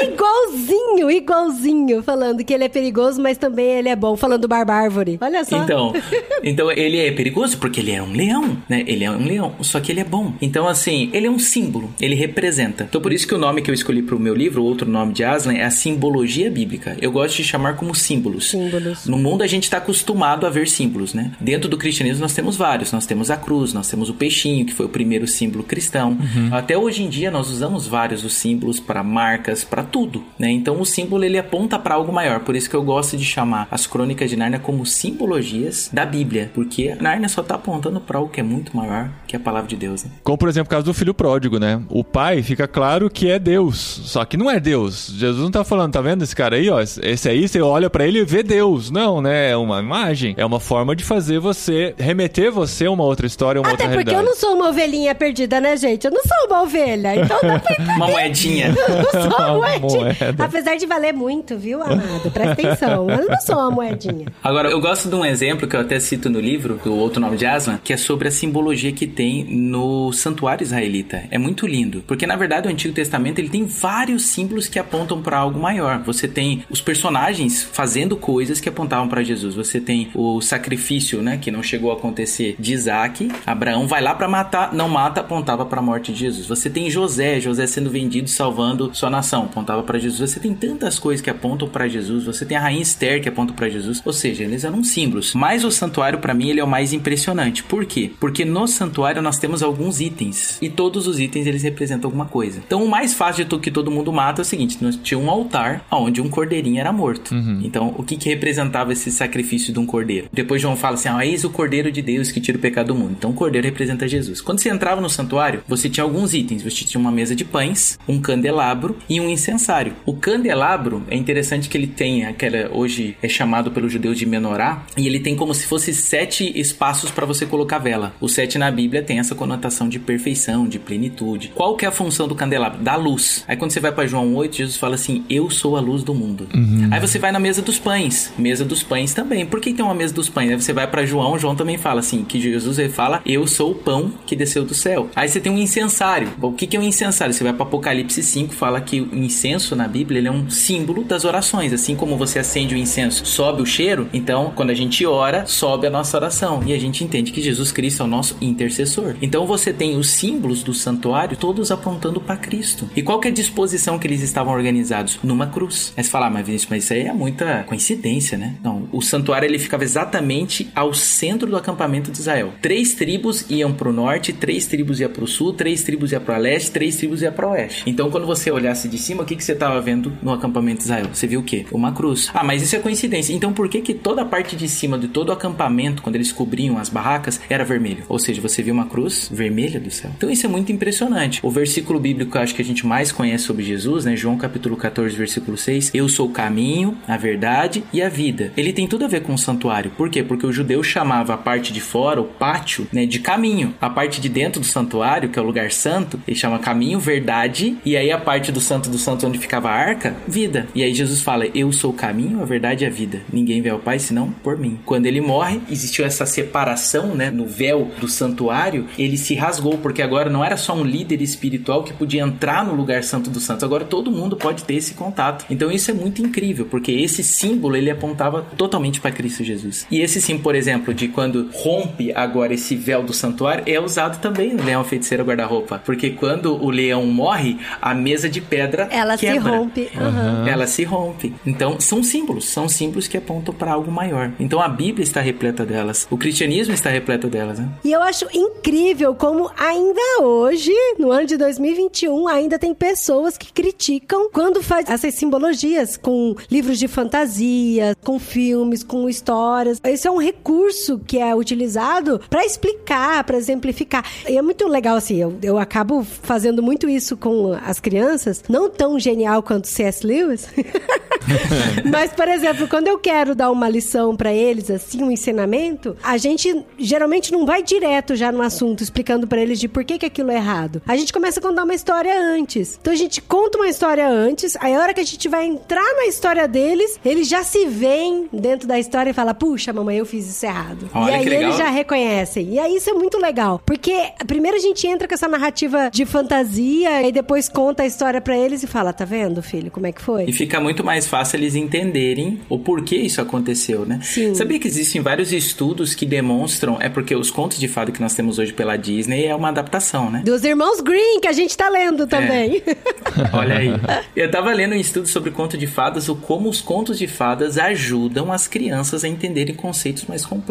igualzinho, igualzinho. Falando que ele é perigoso, mas também ele é bom. Falando do Barbárvore. Olha só. Então, então ele é perigoso porque ele é um leão, né? Ele é um leão, só que ele é bom. Então, assim, ele é um símbolo, ele representa. Então, por isso que o nome que eu escolhi pro meu livro, outro nome de Aslan, é a simbologia bíblica. Eu gosto de chamar como símbolos. Símbolos. No mundo a gente está acostumado a ver símbolos, né? Dentro do cristianismo nós temos vários. Nós temos a cruz, nós temos o peixinho, que foi o primeiro símbolo cristão. Até hoje em dia nós usamos vários os símbolos para marcas, para tudo, né? Então o símbolo ele aponta para algo maior. Por isso que eu gosto de chamar as crônicas de Nárnia como simbologias da Bíblia, porque Nárnia só tá apontando para algo que é muito maior que a palavra de Deus. Né? Como, por exemplo, o caso do filho pródigo, né? O pai fica claro que é Deus, só que não é Deus. Jesus não tá falando, tá vendo esse cara aí, ó? Esse aí, você olha para ele e vê Deus. Não, né? É uma imagem. É uma forma de fazer você, remeter você a uma outra história, uma Até outra porque eu realidade. não sou uma ovelhinha perdida, né, gente? Eu não sou uma ovelha. Então dá pra entender. Uma moedinha. Eu não sou uma Uma moedinha. moeda. Apesar de valer muito, viu, amado? Presta atenção. Eu não sou uma moedinha. Agora, eu gosto de um exemplo que eu até cito no livro, do outro nome de Aslan, que é sobre a simbologia que tem no santuário israelita. É muito lindo, porque na verdade o Antigo Testamento ele tem vários símbolos que apontam para algo maior. Você tem os personagens fazendo coisas que apontavam para Jesus. Você tem o sacrifício, né, que não chegou a acontecer de Isaac. Abraão vai lá para matar, não mata, apontava para a morte de Jesus. Você tem José, José sendo vendido, salvando sua nação, apontava para Jesus. Você tem tantas coisas que apontam para Jesus. Você tem a rainha Esther que aponta para Jesus. Ou seja, eles eram símbolos. Mas o santuário para mim ele é o mais impressionante. Por quê? Porque no santuário nós temos alguns itens e todos os itens eles representam alguma coisa. Então o mais fácil de tudo que todo mundo mata é o seguinte: nós tinha um altar onde um cordeirinho era morto. Então o que que representava esse sacrifício de um cordeiro? Depois João fala assim: ah, eis o cordeiro de Deus que tira o pecado do mundo. Então o cordeiro representa Jesus. Quando você entrava no santuário, você tinha alguns itens. Você tinha uma mesa de pães, um candelabro e um incensário. O candelabro é interessante que ele tem aquela hoje é chamado pelos judeus de menorá e ele tem como se fosse sete espaços para você colocar vela. O sete na Bíblia tem essa conotação de perfeição, de plenitude. Qual que é a função do candelabro? Da luz. Aí quando você vai para João 8, Jesus fala assim: "Eu sou a luz do mundo". Aí você vai na mesa dos pães. Mesa dos pães também. Por que tem uma mesa dos pães? Aí você vai para João, João também fala assim, que Jesus ele fala: "Eu sou o pão que desceu do céu". Aí você tem um incensário. O que que é um incensário? Você vai para Apocalipse 5, fala que o incenso na Bíblia ele é um símbolo das orações, assim como você acende o incenso, sobe o cheiro, então quando a gente ora, sobe a nossa oração e a gente entende que Jesus Cristo é o nosso intercessor. Então você tem os símbolos do santuário todos apontando para Cristo. E qual que é a disposição que eles estavam organizados? Numa cruz. Aí você fala, ah, mas Vinícius, mas isso aí é muita coincidência, né? Não, o santuário ele ficava exatamente ao centro do acampamento de Israel. Três tribos iam pro norte, três tribos iam pro sul, três tribos iam pro leste, três tribos iam pro oeste. Então quando você olhasse de cima, o que, que você estava vendo no acampamento de Israel? Você viu o quê? Uma cruz. Ah, mas isso é coincidência. Então por que que toda a parte de cima de todo o acampamento, quando eles cobriam as barracas, era vermelho? Ou seja, você viu uma cruz vermelha do céu. Então isso é muito impressionante. O versículo bíblico que eu acho que a gente mais conhece sobre Jesus, né? João capítulo 14, versículo 6. Eu sou o caminho, a verdade e a vida. Ele tem tudo a ver com o santuário. Por quê? Porque os judeus chamava a parte de fora, o pátio, né, de caminho. A parte de dentro do santuário, que é o lugar santo, ele chama caminho, verdade, e aí a parte do santo do santo onde ficava a arca, vida. E aí Jesus fala: "Eu sou o caminho, a verdade e a vida. Ninguém vê ao Pai senão por mim". Quando ele morre, existiu essa separação, né, no véu do santuário, ele se rasgou porque agora não era só um líder espiritual que podia entrar no lugar santo dos santos, agora todo mundo pode ter esse contato. Então isso é muito incrível, porque esse símbolo ele apontava totalmente para Cristo Jesus. E esse sim, por exemplo, de quando rompe agora esse véu do santuário, é usado também no Leão Feiticeiro Guarda-Roupa, porque quando o leão morre, a mesa de pedra Ela quebra. se rompe. Aham. Ela se rompe. Então, são símbolos, são símbolos que apontam para algo maior. Então, a Bíblia está repleta delas, o cristianismo está repleto delas, né? E eu acho incrível como ainda hoje, no ano de 2021, ainda tem pessoas que criticam quando faz essas simbologias com livros de fantasia, com filmes, com histórias. Esse é um recurso que é utilizado para explicar, para exemplificar. E é muito legal assim, eu, eu acabo fazendo muito isso com as crianças, não tão genial quanto C.S. Lewis. Mas, por exemplo, quando eu quero dar uma lição pra eles, assim, um ensinamento, a gente geralmente não vai direto já no assunto, explicando pra eles de por que, que aquilo é errado. A gente começa a contar uma história antes. Então a gente conta uma história antes, aí a hora que a gente vai entrar na história deles, eles já se veem dentro da história e falam: Puxa, mamãe, eu fiz isso errado. Olha e aí eles já reconhecem. E aí isso é muito legal. Porque primeiro a gente entra com essa narrativa de fantasia e depois conta a história pra eles e fala: Tá vendo, filho, como é que foi? E fica muito mais fácil eles entenderem o porquê isso aconteceu, né? Sim. Sabia que existem vários estudos que demonstram, é porque os contos de fada que nós temos hoje pela Disney é uma adaptação, né? Dos irmãos Green, que a gente tá lendo também. Olha aí. Eu tava lendo um estudo sobre conto de fadas, o como os contos de fadas ajudam as crianças a entenderem conceitos mais complexos,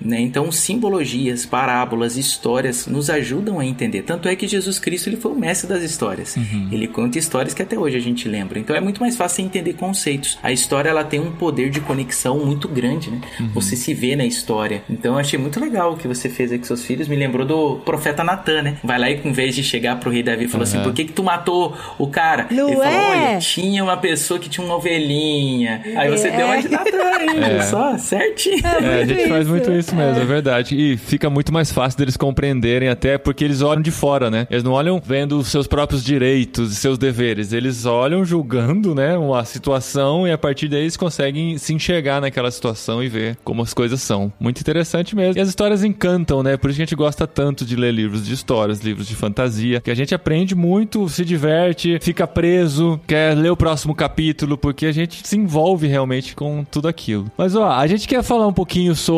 né? Então, simbologias, parábolas, histórias nos ajudam a entender. Tanto é que Jesus Cristo, ele foi o mestre das histórias. Ele conta histórias que até hoje a gente lembra. Então, é muito mais fácil entender conceitos. A história, ela tem um poder de conexão muito grande, né? Você se vê na história. Então, eu achei muito legal o que você fez aí com seus filhos. Me lembrou do profeta Natan, né? Vai lá e, em vez de chegar pro rei Davi e falou assim, por que que tu matou o cara? Não ele falou, é? olha, tinha uma pessoa que tinha uma ovelhinha. Aí você deu uma de Natan aí, só, certinho. É, a gente Muito faz isso. muito isso mesmo, é. verdade. E fica muito mais fácil deles compreenderem, até porque eles olham de fora, né? Eles não olham vendo os seus próprios direitos e seus deveres. Eles olham julgando, né, uma situação e a partir daí eles conseguem se enxergar naquela situação e ver como as coisas são. Muito interessante mesmo. E as histórias encantam, né? Por isso que a gente gosta tanto de ler livros de histórias, livros de fantasia, que a gente aprende muito, se diverte, fica preso, quer ler o próximo capítulo, porque a gente se envolve realmente com tudo aquilo. Mas ó, a gente quer falar um pouquinho sobre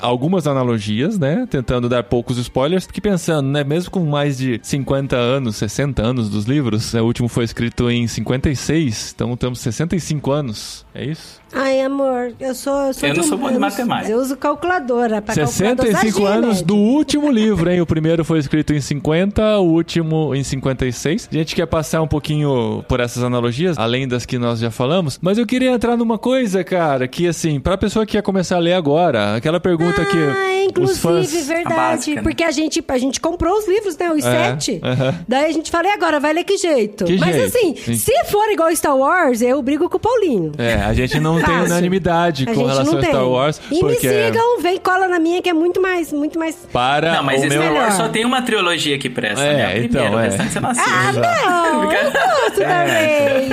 algumas analogias, né? Tentando dar poucos spoilers, porque pensando, né? Mesmo com mais de 50 anos, 60 anos dos livros, né? o último foi escrito em 56, então temos 65 anos, é isso? Ai, amor, eu sou. Eu, sou Eu não sou bom de eu matemática. Eu uso calculadora. Pra calculador 65 usar anos do último livro, hein? O primeiro foi escrito em 50, o último em 56. A gente quer passar um pouquinho por essas analogias, além das que nós já falamos, mas eu queria entrar numa coisa, cara, que assim, pra pessoa que ia começar a ler agora, aquela pergunta que Ah, inclusive, os fãs... verdade. básica, né? Porque a gente, a gente comprou os livros, né? Os É, sete. aham. Daí a gente fala, e agora? Vai ler que jeito? Que Mas jeito? assim, Sim. se for igual Star Wars, eu brigo com o Paulinho. É, a gente não tem unanimidade A com relação a. Star Wars, E porque me sigam, vem cola na minha, que é muito mais, muito mais... para Não, mas o Star meu... Wars só tem uma trilogia que presta, É, né? A primeira, então, o é. restante você não assiste. Ah, não! Eu gosto da Rey.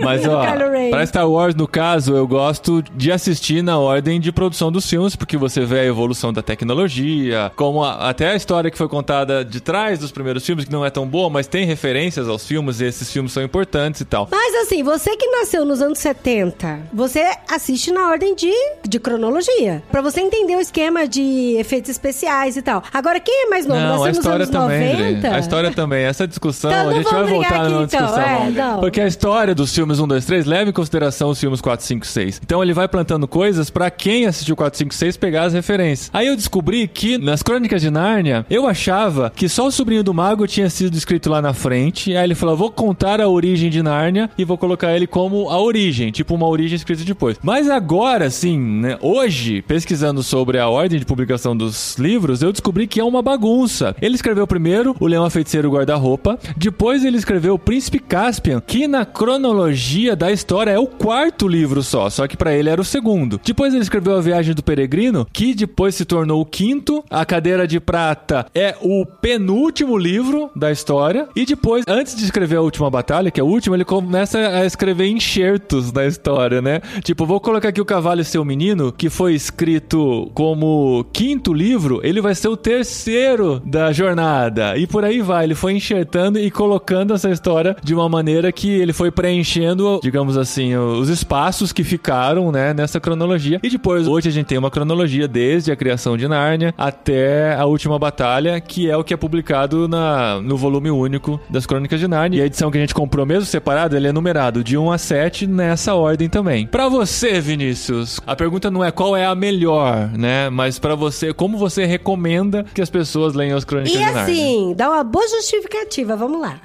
Mas ó, pra Star Wars, no caso, eu gosto de assistir na ordem de produção dos filmes, porque você vê a evolução da tecnologia, como a- até a história que foi contada de trás dos primeiros filmes, que não é tão boa, mas tem referências aos filmes, e esses filmes são importantes e tal. Mas assim, você que nasceu nos anos 70, você assiste na ordem de, de cronologia. Pra você entender o esquema de efeitos especiais e tal. Agora, quem é mais novo? Não, a nasceu nos história anos também, Dri. 90? A história também. Essa discussão, Então, a gente vai voltar aqui, numa então. discussão. É. Porque a história dos filmes 1, 2, 3 leva em consideração os filmes 4, 5, 6. Então ele vai plantando coisas pra quem assistiu 4, 5, 6 pegar as referências. Aí eu descobri que nas Crônicas de Nárnia, eu achava que só o sobrinho do mago tinha sido escrito lá na frente. Aí ele falou: vou contar a origem de Nárnia e vou colocar ele como a origem, tipo uma origem escrita depois. Mas agora, sim, né, hoje, pesquisando sobre a ordem de publicação dos livros, eu descobri que é uma bagunça. Ele escreveu primeiro O Leão a Feiticeiro e o Guarda-Roupa, depois ele escreveu O Príncipe Caspian, que na cronologia da história é o quarto livro só, só que pra ele era o segundo. Depois ele escreveu A Viagem do Peregrino Que depois se tornou o quinto. A Cadeira de Prata é o penúltimo livro da história. E depois, antes de escrever a última batalha, que é o último, ele começa a escrever enxertos da história, né? Tipo, vou colocar aqui o Cavalo e Seu Menino, que foi escrito como quinto livro, ele vai ser o terceiro da jornada. E por aí vai. Ele foi enxertando e colocando essa história de uma maneira que ele foi preenchendo, digamos assim, os espaços que ficaram, né, nessa cronologia. E depois, hoje a gente tem uma cronologia desde a criação de Nárnia até a última batalha, que é o que é publicado na, no volume único das Crônicas de Nárnia. E a edição que a gente comprou mesmo separado, ele é numerado de 1 a 7 nessa ordem também. Para você, Vinícius, a pergunta não é qual é a melhor, né, mas para você, como você recomenda que as pessoas leiam as Crônicas E de Nárnia? assim, dá uma boa justificativa, vamos lá.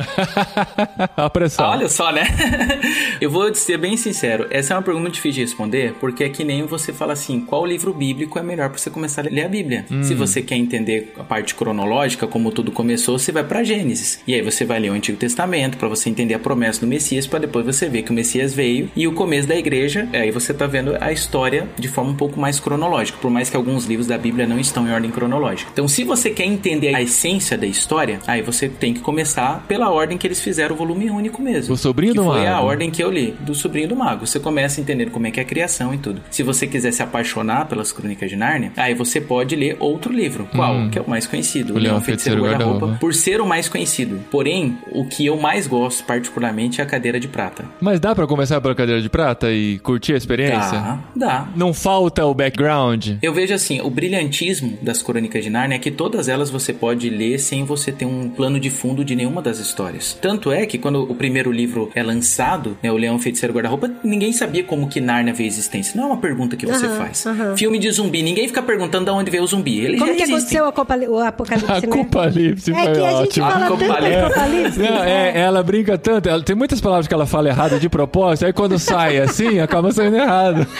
a pressão. Olha só, né? Eu vou ser bem sincero, essa é uma pergunta muito difícil de responder, porque é que nem você fala assim, qual livro bíblico é melhor para você começar a ler a Bíblia? Se você quer entender a parte cronológica, como tudo começou, você vai para Gênesis. E aí você vai ler o Antigo Testamento para você entender a promessa do Messias, para depois você ver que o Messias veio e o começo da igreja, aí você tá vendo a história de forma um pouco mais cronológica, por mais que alguns livros da Bíblia não estão em ordem cronológica. Então, se você quer entender a essência da história, aí você tem que começar pela ordem que eles fizeram o volume único mesmo. O Sobrinho do foi a Mago. ordem que eu li, do Sobrinho do Mago. Você começa entendendo como é que é a criação e tudo. Se você quiser se apaixonar pelas Crônicas de Nárnia, aí você pode ler outro livro. Qual? Que é o mais conhecido. Hum. O Leão, Feiticeiro, Guarda-Roupa. Por ser o mais conhecido. Porém, o que eu mais gosto particularmente é a Cadeira de Prata. Mas dá pra começar pela cadeira de prata e curtir a experiência? Dá, dá. Não falta o background? Eu vejo assim, o brilhantismo das Crônicas de Nárnia é que todas elas você pode ler sem você ter um plano de fundo de nenhuma das histórias. Tanto é que quando o primeiro livro é lançado, né, o Leão Feiticeiro Guarda-Roupa, ninguém sabia como que Nárnia veio à existência. Não é uma pergunta que você Aham, faz. aham. Filme de zumbi, ninguém fica perguntando de onde veio o zumbi. Eles Como já que existem. aconteceu o apocalipse, A né? Cupalipse É foi que a gente ótimo. fala tanto apocalipse. Não, é, ela brinca tanto, ela, tem muitas palavras que ela fala errado de propósito, aí quando sai assim, acaba saindo errado.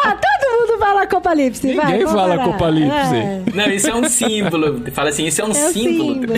Ah, todo mundo fala apocalipse, vai. Ninguém vamos fala apocalipse. É. Não, isso é um símbolo. Fala assim, isso é um É símbolo. símbolo.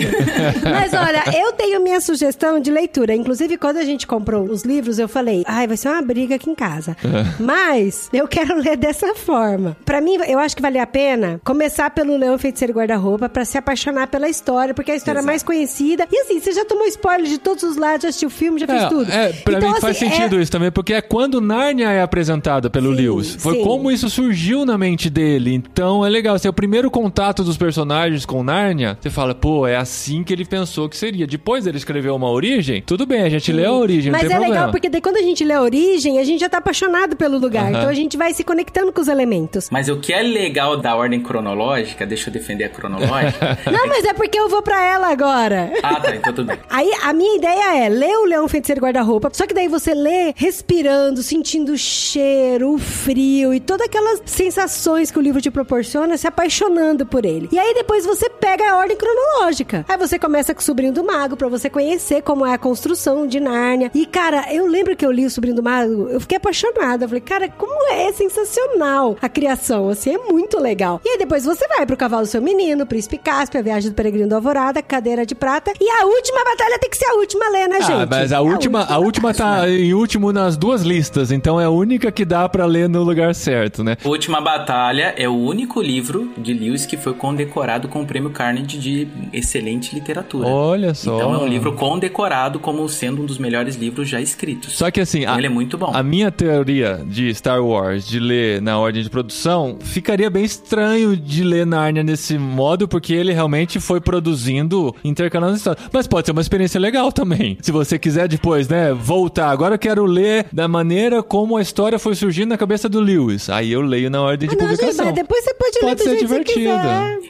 Mas olha, eu tenho minha sugestão de leitura. Inclusive, quando a gente comprou os livros, eu falei, ai, vai ser uma briga aqui em casa. Mas eu quero ler dessa forma. Pra mim, eu acho que vale a pena começar pelo Leão Feiticeiro Guarda-Roupa pra se apaixonar pela história, porque é a história Exato. mais conhecida. E assim, você já tomou spoiler de todos os lados, já assistiu o filme, já fez É, tudo. é, pra Então, mim faz assim, sentido é- isso também, porque é quando Nárnia é apresentada pelo Sim, Lewis. Foi sim. como isso surgiu na mente dele. Então é legal. Se é o primeiro contato dos personagens com Nárnia, você fala, pô, é assim que ele pensou que seria. Depois ele escreveu uma origem, tudo bem, a gente lê a origem, Mas é problema. legal porque daí quando a gente lê a origem, a gente já tá apaixonado pelo lugar. Então a gente vai se conectando com os elementos. Mas o que é legal da ordem cronológica, deixa eu defender a cronológica. Não, mas é porque eu vou pra ela agora. ah, tá, então tudo bem. Aí a minha ideia é ler o Leão Feiticeiro Guarda-Roupa, só que daí você lê respirando, sentindo o cheiro, o frio e todas aquelas sensações que o livro te proporciona, se apaixonando por ele. E aí depois você pega a ordem cronológica. Aí você começa com o Sobrinho do Mago pra você conhecer como é a construção de Nárnia. E cara, eu lembro que eu li o Sobrinho do Mago, eu fiquei apaixonada. Eu falei, cara, como é sensacional a criação, assim, é muito legal. E aí depois você vai pro Cavalo do Seu Menino, Príncipe Cáspio, a Viagem do Peregrino do Alvorada, Cadeira de Prata. E a última batalha tem que ser a última, né, né, gente? Ah, mas a última, a última tá em último nas duas listas, então é a única que dá pra ler no lugar certo, né? Última Batalha é o único livro de Lewis que foi condecorado com o prêmio Carnegie de excelente literatura. Olha só. Então é um livro condecorado como sendo um dos melhores livros já escritos. Só que assim, a, Ele é muito bom. a minha teoria de Star Wars, de ler na ordem de produção, ficaria bem estranho de ler Narnia nesse modo, porque ele realmente foi produzindo, intercalando as histórias. Mas pode ser uma experiência legal também. Se você quiser depois, né, voltar. Agora eu quero ler da maneira como a história foi surgindo na cabeça do Lewis. Aí eu leio na ordem de Ah, não, gente, publicação. mas depois você pode, ler Pode do ser divertido.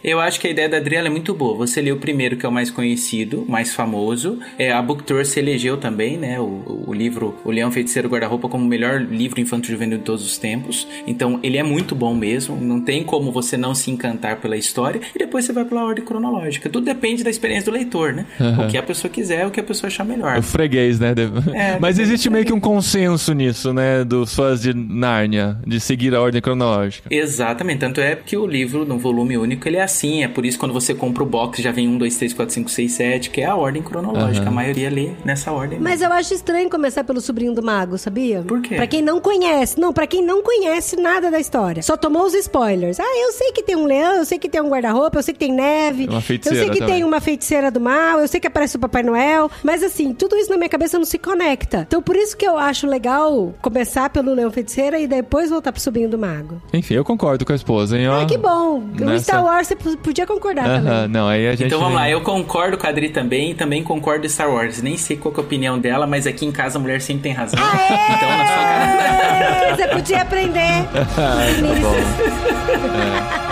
Eu acho que a ideia da Adriana é muito boa. Você lê o primeiro, que é o mais conhecido, mais famoso. É, a Book Tour se elegeu também, né? O, o livro O Leão Feiticeiro Guarda-Roupa como o melhor livro infantil juvenil de todos os tempos. Então, ele é muito bom mesmo. Não tem como você não se encantar pela história. E depois você vai pela ordem cronológica. Tudo depende da experiência do leitor, né? O que a pessoa quiser, o que a pessoa achar melhor. O freguês, né? É, Mas depende existe meio que um consenso nisso, né? Dos fãs de Nárnia, de seguir a ordem cronológica. Exatamente, tanto é que o livro no volume único ele é assim, é por isso quando você compra o box já vem 1, 2, 3, 4, 5, 6, 7, que é a ordem cronológica, a maioria lê nessa ordem. Mas eu acho estranho começar pelo sobrinho do mago, sabia? Por quê? Pra quem não conhece. Não, pra quem não conhece nada da história. Só tomou os spoilers. Ah, eu sei que tem um leão, eu sei que tem um guarda-roupa, eu sei que tem neve. Uma eu feiticeira sei que também. tem uma feiticeira do mal, eu sei que aparece o Papai Noel. Mas assim, tudo isso na minha cabeça não se conecta. Então por isso que eu acho legal começar pelo leão feiticeira e depois voltar pro sobrinho do mago. Enfim, eu concordo com a esposa, hein? ó. Ah, que bom. O Nessa- Star Wars você podia concordar Aham, também. não, aí a gente. Então vamos lá, eu concordo com a Adri também e também concordo com Star Wars. Nem sei qual que é a opinião dela, mas aqui em casa a mulher sempre tem razão. Aê! Então na sua casa. Você podia aprender. tá bom.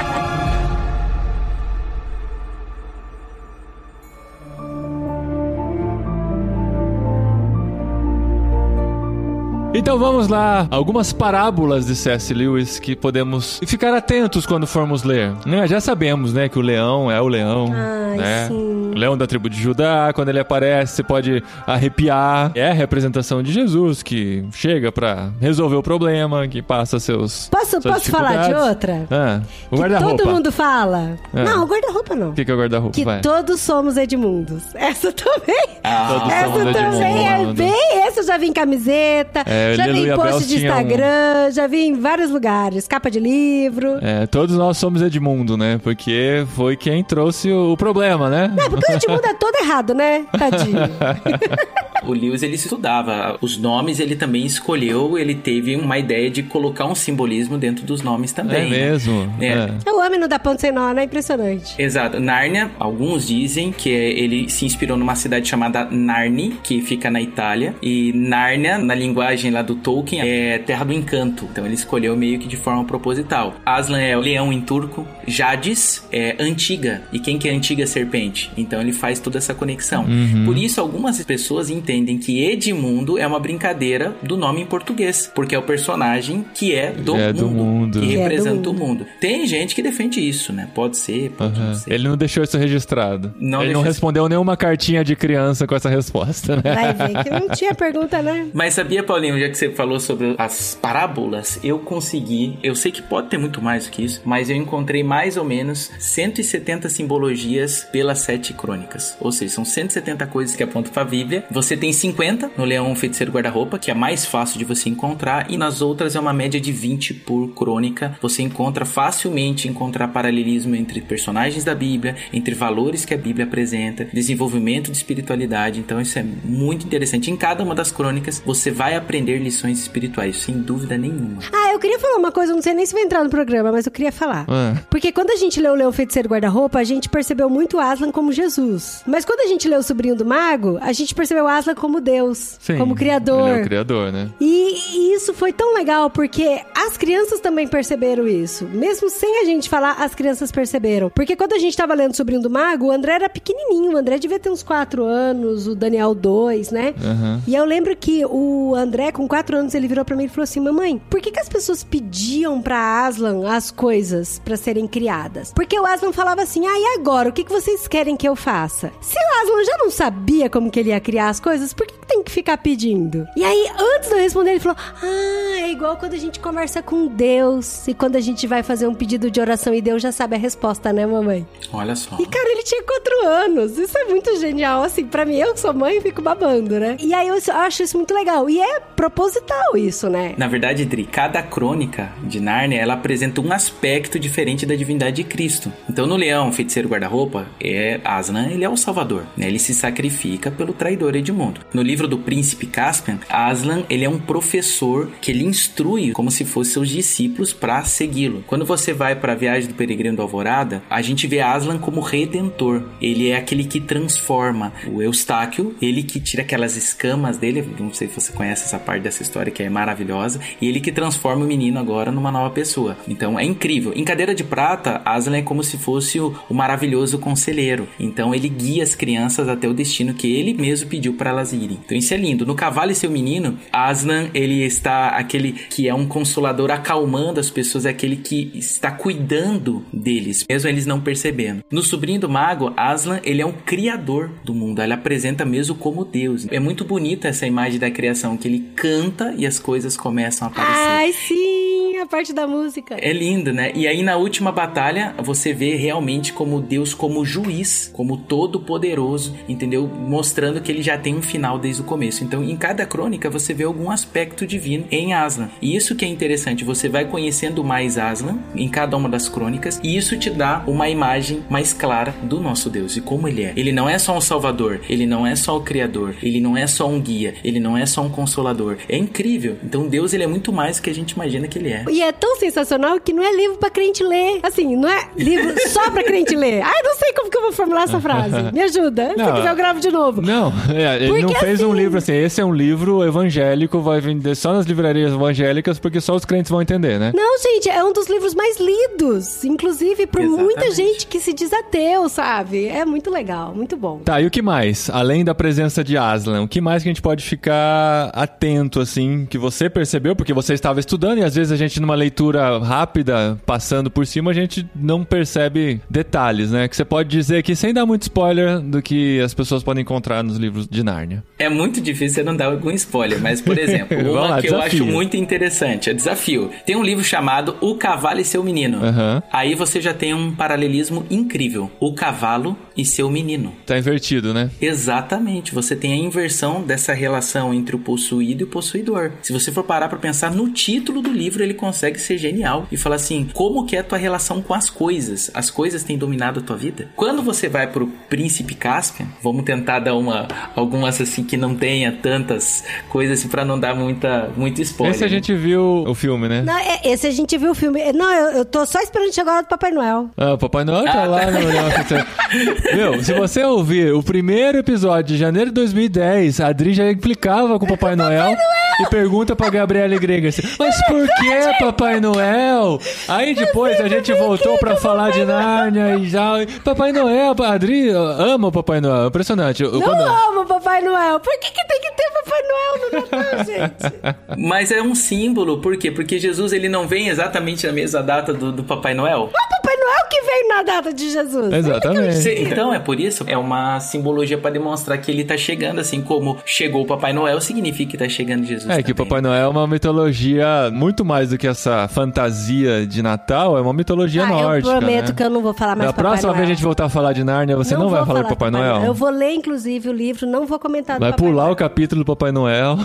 Então vamos lá, algumas parábolas de C.S. Lewis que podemos ficar atentos quando formos ler. Né, Já sabemos, né, que o leão é o leão, Ai, né? sim. O leão da tribo de Judá, quando ele aparece, você pode arrepiar. É a representação de Jesus que chega pra resolver o problema, que passa seus Posso, posso falar de outra? Ah, o guarda-roupa. todo mundo fala. É. Não, guarda-roupa não. O que, que é o guarda-roupa? Que Vai. todos somos Edmundos. Essa também. Todos Essa somos também é bem. Essa eu já vi em camiseta, É, já vi em post de tinha um- Instagram, já vi em vários lugares. Capa de livro. É, todos nós somos Edmundo, né? Porque foi quem trouxe o, problema, né? É, porque o Edmundo é todo errado, né? Tadinho. O Lewis ele estudava os nomes, ele também escolheu, ele teve uma ideia de colocar um simbolismo dentro dos nomes também. É né? mesmo. É. É. É o homem não dá ponto sem nó, né? Impressionante. Exato. Nárnia, alguns dizem que é- ele se inspirou numa cidade chamada Narni, que fica na Itália. E Nárnia, na linguagem lá do Tolkien, é terra do encanto. Então ele escolheu meio que de forma proposital. Aslan é o leão em turco. Jadis é antiga. E quem que é a antiga serpente? Então ele faz toda essa conexão. Por isso, algumas pessoas entendem que Edmundo é uma brincadeira do nome em português. Porque é o personagem que é do É do mundo. Que é representa o mundo. mundo. Tem gente que defende isso, né? Pode ser, pode Aham. não ser. Ele não deixou isso registrado. Não ele não respondeu nenhuma cartinha de criança com essa resposta, né? Vai ver que não tinha pergunta, né? Mas sabia, Paulinho, já que você falou sobre as parábolas, eu consegui, eu sei que pode ter muito mais do que isso, mas eu encontrei mais ou menos 170 simbologias pelas sete crônicas. Ou seja, são 170 coisas que apontam pra Bíblia. Você tem 50 no Leão Feiticeiro Guarda-Roupa, que é mais fácil de você encontrar, e nas outras é uma média de 20 por crônica. Você encontra facilmente encontrar paralelismo entre personagens da Bíblia, entre valores que a Bíblia apresenta, desenvolvimento de espiritualidade. Então isso é muito interessante. Em cada uma das crônicas você vai aprender lições espirituais, sem dúvida nenhuma. Ah, eu queria falar uma coisa, não sei nem se vai entrar no programa, mas eu queria falar. Ah. Porque quando a gente leu o Leão Feiticeiro Guarda-Roupa, a gente percebeu muito Aslan como Jesus. Mas quando a gente leu o Sobrinho do Mago, a gente percebeu Aslan como Deus, Sim. como Criador. Ele é o criador, né? E e isso foi tão legal porque as crianças também perceberam isso. Mesmo sem a gente falar, as crianças perceberam. Porque quando a gente tava lendo Sobrinho do Mago, o André era pequenininho. O André devia ter uns 4 anos, o Daniel 2, né? Aham. E eu lembro que o André, com 4 anos, ele virou pra mim e falou assim: Mamãe, por que, que as pessoas pediam pra Aslan as coisas pra serem criadas? Porque o Aslan falava assim: Ah, e agora? O que, que vocês querem que eu faça? Se o Aslan já não sabia como que ele ia criar as coisas, por que, que tem que ficar pedindo? E aí, antes de eu responder, ele falou: Ah, é igual quando a gente conversa com Deus e quando a gente vai fazer um pedido de oração e Deus já sabe a resposta, né, mamãe? Olha só. E, cara, ele tinha quatro anos. Isso é muito genial. Assim, pra mim, eu que sou mãe, fico babando, né? E aí eu acho isso muito legal. E é proposital isso, né? Na verdade, Dri, cada crônica de Nárnia, ela apresenta um aspecto diferente da divindade de Cristo. Então, no Leão, Feiticeiro Guarda-Roupa, é Aslan, ele é o salvador, né? Ele se sacrifica pelo traidor Edmundo. No livro do Príncipe Caspian, Aslan, ele é um professor que ele instrui como se fossem seus discípulos para segui-lo. Quando você vai para a viagem do peregrino do Alvorada, a gente vê Aslan como redentor. Ele é aquele que transforma. O Eustáquio, ele que tira aquelas escamas dele, não sei se você conhece essa parte dessa história que é maravilhosa, e ele que transforma o menino agora numa nova pessoa. Então é incrível. Em cadeira de prata, Aslan é como se fosse o, o maravilhoso conselheiro. Então ele guia as crianças até o destino que ele mesmo pediu para elas irem. Então isso é lindo. No Cavalo e seu Menino, Aslan, ele está aquele que é um consolador acalmando as pessoas, é aquele que está cuidando deles, mesmo eles não percebendo. No Sobrinho do Mago, Aslan, ele é um criador do mundo. Ele apresenta mesmo como Deus. É muito bonita essa imagem da criação, que ele canta e as coisas começam a aparecer. Ai, sim, a parte da música. É lindo, né? E aí na última batalha você vê realmente como Deus como juiz, como todo poderoso, entendeu? Mostrando que ele já tem um final desde o começo. Então, em cada crônica você vê algum aspecto divino em Aslan. E isso que é interessante, você vai conhecendo mais Aslan em cada uma das crônicas e isso te dá uma imagem mais clara do nosso Deus e como ele é. Ele não é só um salvador, ele não é só o criador, ele não é só um guia, ele não é só um consolador. É incrível. Então, Deus ele é muito mais do que a gente imagina que ele é. E é tão sensacional que não é livro pra crente ler. Assim, não é livro só pra crente ler. Ai, não sei como que eu vou formular essa frase. Me ajuda. Não, Se quiser, eu gravo de novo. Não, é, ele Porque não fez um assim- livro assim. Esse é um livro evangélico, vai vender só nas livrarias evangélicas, porque só os crentes vão entender, né? Não, gente, é um dos livros mais lidos. Inclusive por muita Exatamente. gente que se diz ateu, sabe? É muito legal, muito bom. Tá, e o que mais? Além da presença de Aslan, o que mais que a gente pode ficar atento, assim, que você percebeu, porque você estava estudando e às vezes a gente, numa leitura rápida, passando por cima, a gente não percebe detalhes, né? Que você pode dizer aqui, sem dar muito spoiler, do que as pessoas podem encontrar nos livros de Nárnia. É muito difícil você não dar algum spoiler, mas, por exemplo, uma lá, que eu desafio. acho muito interessante, é desafio. Tem um livro chamado O Cavalo e Seu Menino. Aham. Aí você já tem um paralelismo incrível. O cavalo e seu menino. Tá invertido, né? Exatamente, você tem a inversão dessa relação entre o possuído e o possuidor. Se você for parar pra pensar no título do livro, ele consegue ser genial e falar assim: como que é a tua relação com as coisas? As coisas têm dominado a tua vida? Quando você vai pro Príncipe Caspian, vamos tentar dar uma algumas assim que não tenha tantas coisas assim, para não dar muita muito spoiler. Esse a né? gente viu o filme, né? Não, é- esse a gente viu o filme. Não, eu, eu tô só esperando chegar a hora do Papai Noel. Ah, o Papai Noel tá Ah, lá tá. no Meu, se você ouvir o primeiro episódio de janeiro de 2010, a Adri já implicava com o Papai Noel e pergunta pra Gabriela Greger assim, mas por que Papai Noel? Aí depois a gente voltou pra falar de Nárnia e já... Papai Noel, Adri ama o Papai Noel, impressionante. Eu- Não quando- amo Papai Noel. Por que, que tem que ter Papai Noel no Natal, gente? Mas é um símbolo, por quê? Porque Jesus ele não vem exatamente na mesma data do, do Papai Noel. É o Papai Noel que veio na data de Jesus. Exatamente. Então, é por isso, é uma simbologia pra demonstrar que ele tá chegando, assim como chegou o Papai Noel, significa que tá chegando Jesus. É que o também. Papai Noel é uma mitologia muito mais do que essa fantasia de Natal, é uma mitologia Ah, nórdica. eu prometo né? que eu não vou falar mais Da Papai próxima Noel. vez a gente voltar a falar de Nárnia, você não, vai vou falar do Papai Noel? Eu vou ler, inclusive, o livro, não vou comentar do Vai Papai pular Noel. o capítulo do Papai Noel.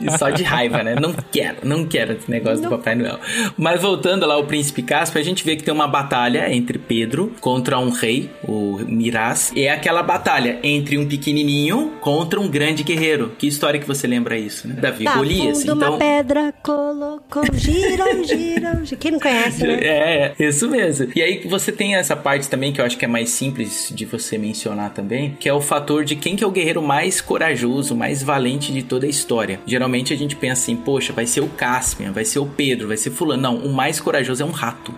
E só de raiva, né? Não quero, não quero esse negócio do Papai Noel. Mas voltando lá ao Príncipe Cáspio, a gente vê que tem uma batalha entre Pedro contra um rei, o Miraz. E é aquela batalha entre um pequenininho contra um grande guerreiro. Que história que você lembra isso, né? Davi Tá, Golias. fundo Então, uma pedra, colocou, giram, giram, giram. Quem não conhece, né? É, é, isso mesmo. E aí você tem essa parte também que eu acho que é mais simples de você mencionar também, que é o fator de quem que é o guerreiro mais corajoso, mais valente de toda a história. Geralmente a gente pensa assim, poxa, vai ser o Caspian, vai ser o Pedro, vai ser fulano. Não, o mais corajoso é um rato.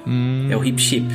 É o Hip Chip.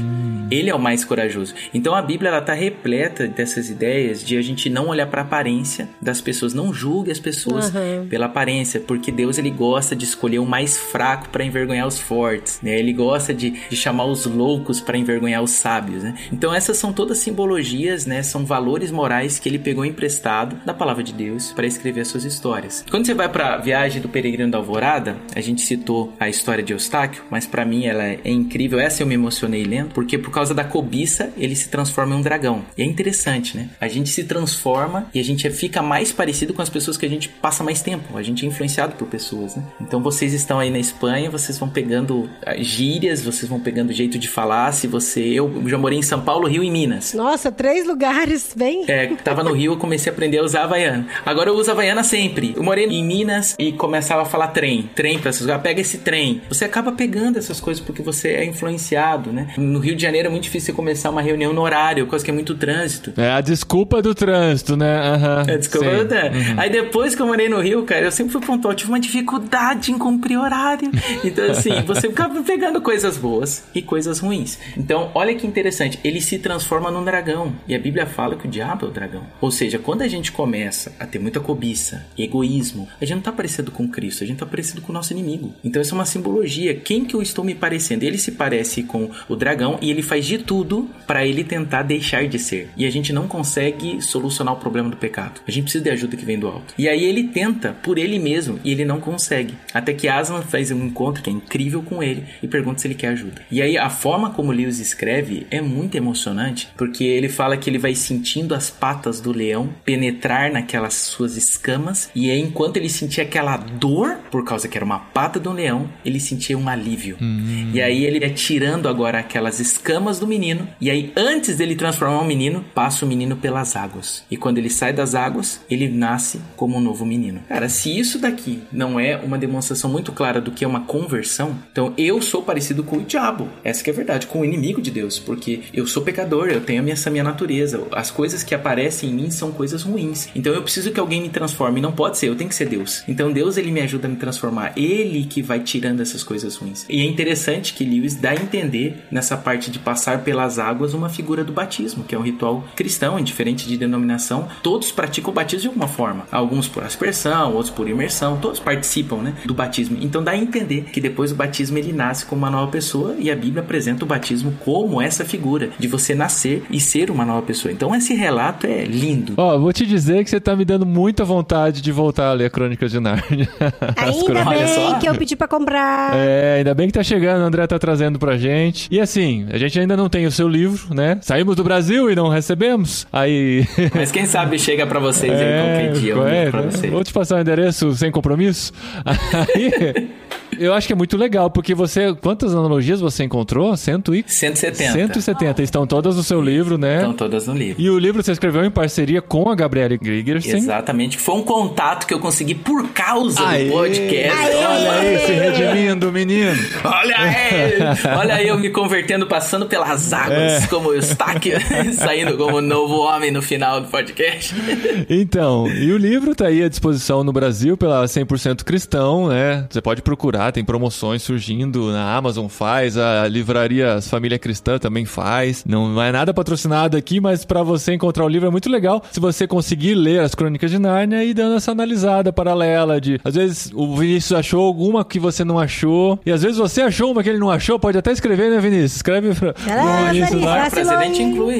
Ele é o mais corajoso. Então a Bíblia ela tá repleta dessas ideias de a gente não olhar para aparência das pessoas, não julgue as pessoas Aham. pela aparência, porque Deus ele gosta de escolher o mais fraco para envergonhar os fortes, né? Ele gosta de, de chamar os loucos para envergonhar os sábios, né? Então essas são todas simbologias, né? São valores morais que ele pegou emprestado da palavra de Deus para escrever as suas histórias. Quando você vai para viagem do peregrino da Alvorada, a gente citou a história de Eustáquio, mas para mim ela é incrível. Essa eu me emocionei lendo, porque por causa da cobiça ele se transforma em um dragão. E é interessante, né? A gente se transforma e a gente fica mais parecido com as pessoas que a gente passa mais tempo. A gente é influenciado por pessoas, né? Então vocês estão aí na Espanha, vocês vão pegando ah, gírias, vocês vão pegando jeito de falar. Se você. Eu já morei em São Paulo, Rio e Minas. Nossa, três lugares bem... É, tava no Rio, eu comecei a aprender a usar Havaiana. Agora eu uso Havaiana sempre. Eu morei em Minas e começava a falar trem. Trem pra essas. Pega esse trem. Você acaba pegando essas coisas porque você é influenciado, né? No Rio de Janeiro é muito difícil você começar uma reunião no horário, coisa que é muito trânsito. É a desculpa do trânsito, né? Aham. É, desculpa. sim. né? Aí depois que eu morei no Rio, cara, eu sempre fui pontual. Eu tive uma dificuldade em cumprir horário. Então, assim, você ficava pegando coisas boas e coisas ruins. Então, olha que interessante. Ele se transforma num dragão. E a Bíblia fala que o diabo é o dragão. Ou seja, quando a gente começa a ter muita cobiça, egoísmo, a gente não tá parecido com Cristo, a gente tá parecido com o nosso inimigo. Então, essa é uma simbologia. Quem que eu estou me parecendo? Ele se parece com o dragão e ele faz faz de tudo para ele tentar deixar de ser. E a gente não consegue solucionar o problema do pecado. A gente precisa de ajuda que vem do alto. E aí ele tenta por ele mesmo e ele não consegue. Até que Aslan faz um encontro que é incrível com ele e pergunta se ele quer ajuda. E aí a forma como Lewis escreve é muito emocionante, porque ele fala que ele vai sentindo as patas do leão penetrar naquelas suas escamas e aí enquanto ele sentia aquela dor por causa que era uma pata do leão, ele sentia um alívio. Hum. E aí ele é tirando agora aquelas escamas do menino e aí antes dele transformar um menino, passa o menino pelas águas. E quando ele sai das águas, ele nasce como um novo menino. Cara, se isso daqui não é uma demonstração muito clara do que é uma conversão, então eu sou parecido com o diabo. Essa que é a verdade, com o inimigo de Deus, porque eu sou pecador, eu tenho essa minha natureza. As coisas que aparecem em mim são coisas ruins. Então eu preciso que alguém me transforme, não pode ser, eu tenho que ser Deus. Então Deus ele me ajuda a me transformar, ele que vai tirando essas coisas ruins. E é interessante que Lewis dá a entender nessa parte de passar pelas águas uma figura do batismo, que é um ritual cristão, indiferente de denominação, todos praticam o batismo de alguma forma. Alguns por aspersão, outros por imersão, todos participam, né, do batismo. Então dá a entender que depois o batismo ele nasce como uma nova pessoa e a Bíblia apresenta o batismo como essa figura de você nascer e ser uma nova pessoa. Então esse relato é lindo. Ó, oh, vou te dizer que você tá me dando muita vontade de voltar a ler a Crônica de Nárnia. Ainda bem que eu pedi para comprar. É, ainda bem que tá chegando, o André tá trazendo pra gente. E assim, a gente ainda não tem o seu livro, né? Saímos do Brasil e não recebemos. Aí. Mas quem sabe chega para vocês é, aí qualquer dia. É, pra vocês. Vou te passar o um endereço sem compromisso. Aí. Eu acho que é muito legal, porque você. Quantas analogias você encontrou? Cento e... 170. 170. Estão todas no seu livro, né? Estão todas no livro. E o livro você escreveu em parceria com a Gabriela Griegersen. Exatamente. Foi um contato que eu consegui por causa Aê. do podcast. Aê. Olha aí, se redimindo, menino. Olha aí. Olha aí, eu me convertendo, passando pelas águas, é. como Eustáquio, saindo como novo homem no final do podcast. Então, e o livro está aí à disposição no Brasil pela 100% Cristão, né? Você pode procurar tem promoções surgindo, na Amazon faz, a livraria Família Cristã também faz. Não é nada patrocinado aqui, mas para você encontrar o livro é muito legal se você conseguir ler as Crônicas de Nárnia e dando essa analisada paralela de, às vezes o Vinícius achou alguma que você não achou, e às vezes você achou uma que ele não achou, pode até escrever, né, Vinícius? Escreve pra, ah, Vinícius lá.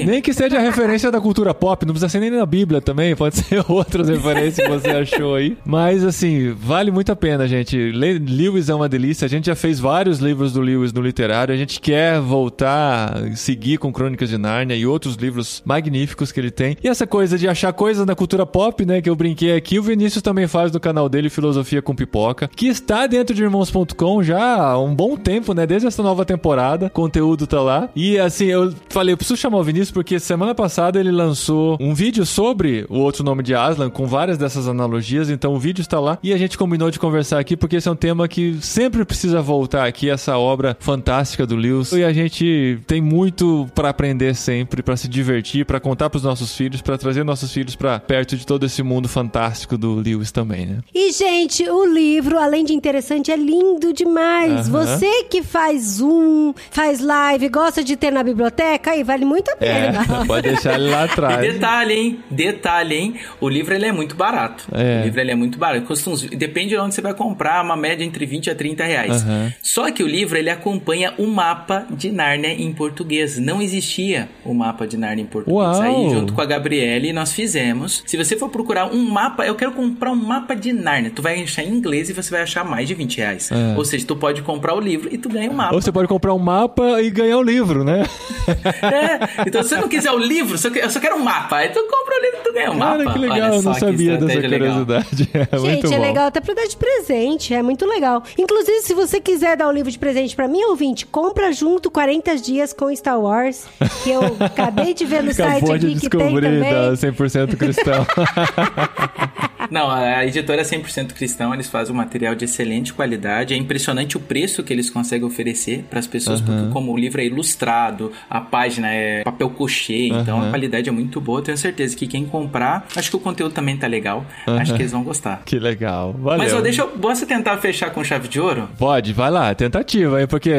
Nem que seja referência da cultura pop, não precisa ser nem na Bíblia também, pode ser outras referências que você achou aí. Mas assim, vale muito a pena, gente. Lewis é uma delícia. A gente já fez vários livros do Lewis no literário. A gente quer voltar, seguir com Crônicas de Nárnia e outros livros magníficos que ele tem. E essa coisa de achar coisas na cultura pop, né, que eu brinquei aqui, o Vinícius também faz no canal dele Filosofia com Pipoca, que está dentro de irmãos.com já há um bom tempo, né, desde essa nova temporada. O conteúdo tá lá. E assim, eu falei, eu preciso chamar o Vinícius porque semana passada ele lançou um vídeo sobre o outro nome de Aslan com várias dessas analogias, então o vídeo está lá e a gente combinou de conversar aqui porque esse é um tema que sempre precisa voltar aqui, essa obra fantástica do Lewis. E a gente tem muito para aprender sempre, para se divertir, para contar para os nossos filhos, para trazer nossos filhos para perto de todo esse mundo fantástico do Lewis também, né? E, gente, o livro, além de interessante, é lindo demais. Você que faz Zoom, faz live, gosta de ter na biblioteca, aí vale muito a pena. É, pode deixar ele lá atrás. E detalhe, hein? Detalhe, hein? O livro ele é muito barato. É. O livro ele é muito barato. Custa uns... Depende de onde você vai comprar, uma média entre 20 a 30 reais. Uhum. Só que o livro ele acompanha o mapa de Nárnia em português. Não existia o mapa de Nárnia em português. Uau. Aí, junto com a Gabriele, nós fizemos. Se você for procurar um mapa, eu quero comprar um mapa de Nárnia. Tu vai achar em inglês e você vai achar mais de 20 reais. É. Ou seja, tu pode comprar o livro e tu ganha o um mapa. Ou você pode comprar um mapa e ganhar o livro, né? é. Então, se você não quiser o livro, eu só quero um mapa. Aí tu compra o livro e tu ganha o um mapa. Cara, que legal. eu não sabia dessa curiosidade. É Gente, é legal até pra dar de presente. É muito legal. Inclusive, se você quiser dar o um livro de presente para mim, ouvinte, compra junto 40 dias com Star Wars, que eu acabei de ver no Acabou site de aqui que tem também. Da 100% cristão. Não, a editora é 100% cristão, eles fazem um material de excelente qualidade. É impressionante o preço que eles conseguem oferecer para as pessoas, uhum. porque como o livro é ilustrado, a página é papel cochê, uhum. então a qualidade é muito boa. Tenho certeza que quem comprar, acho que o conteúdo também tá legal. Uhum. Acho que eles vão gostar. Que legal. Valeu. Mas ó, deixa eu. Posso tentar fechar com chave de ouro? Pode, vai lá, tentativa aí, porque.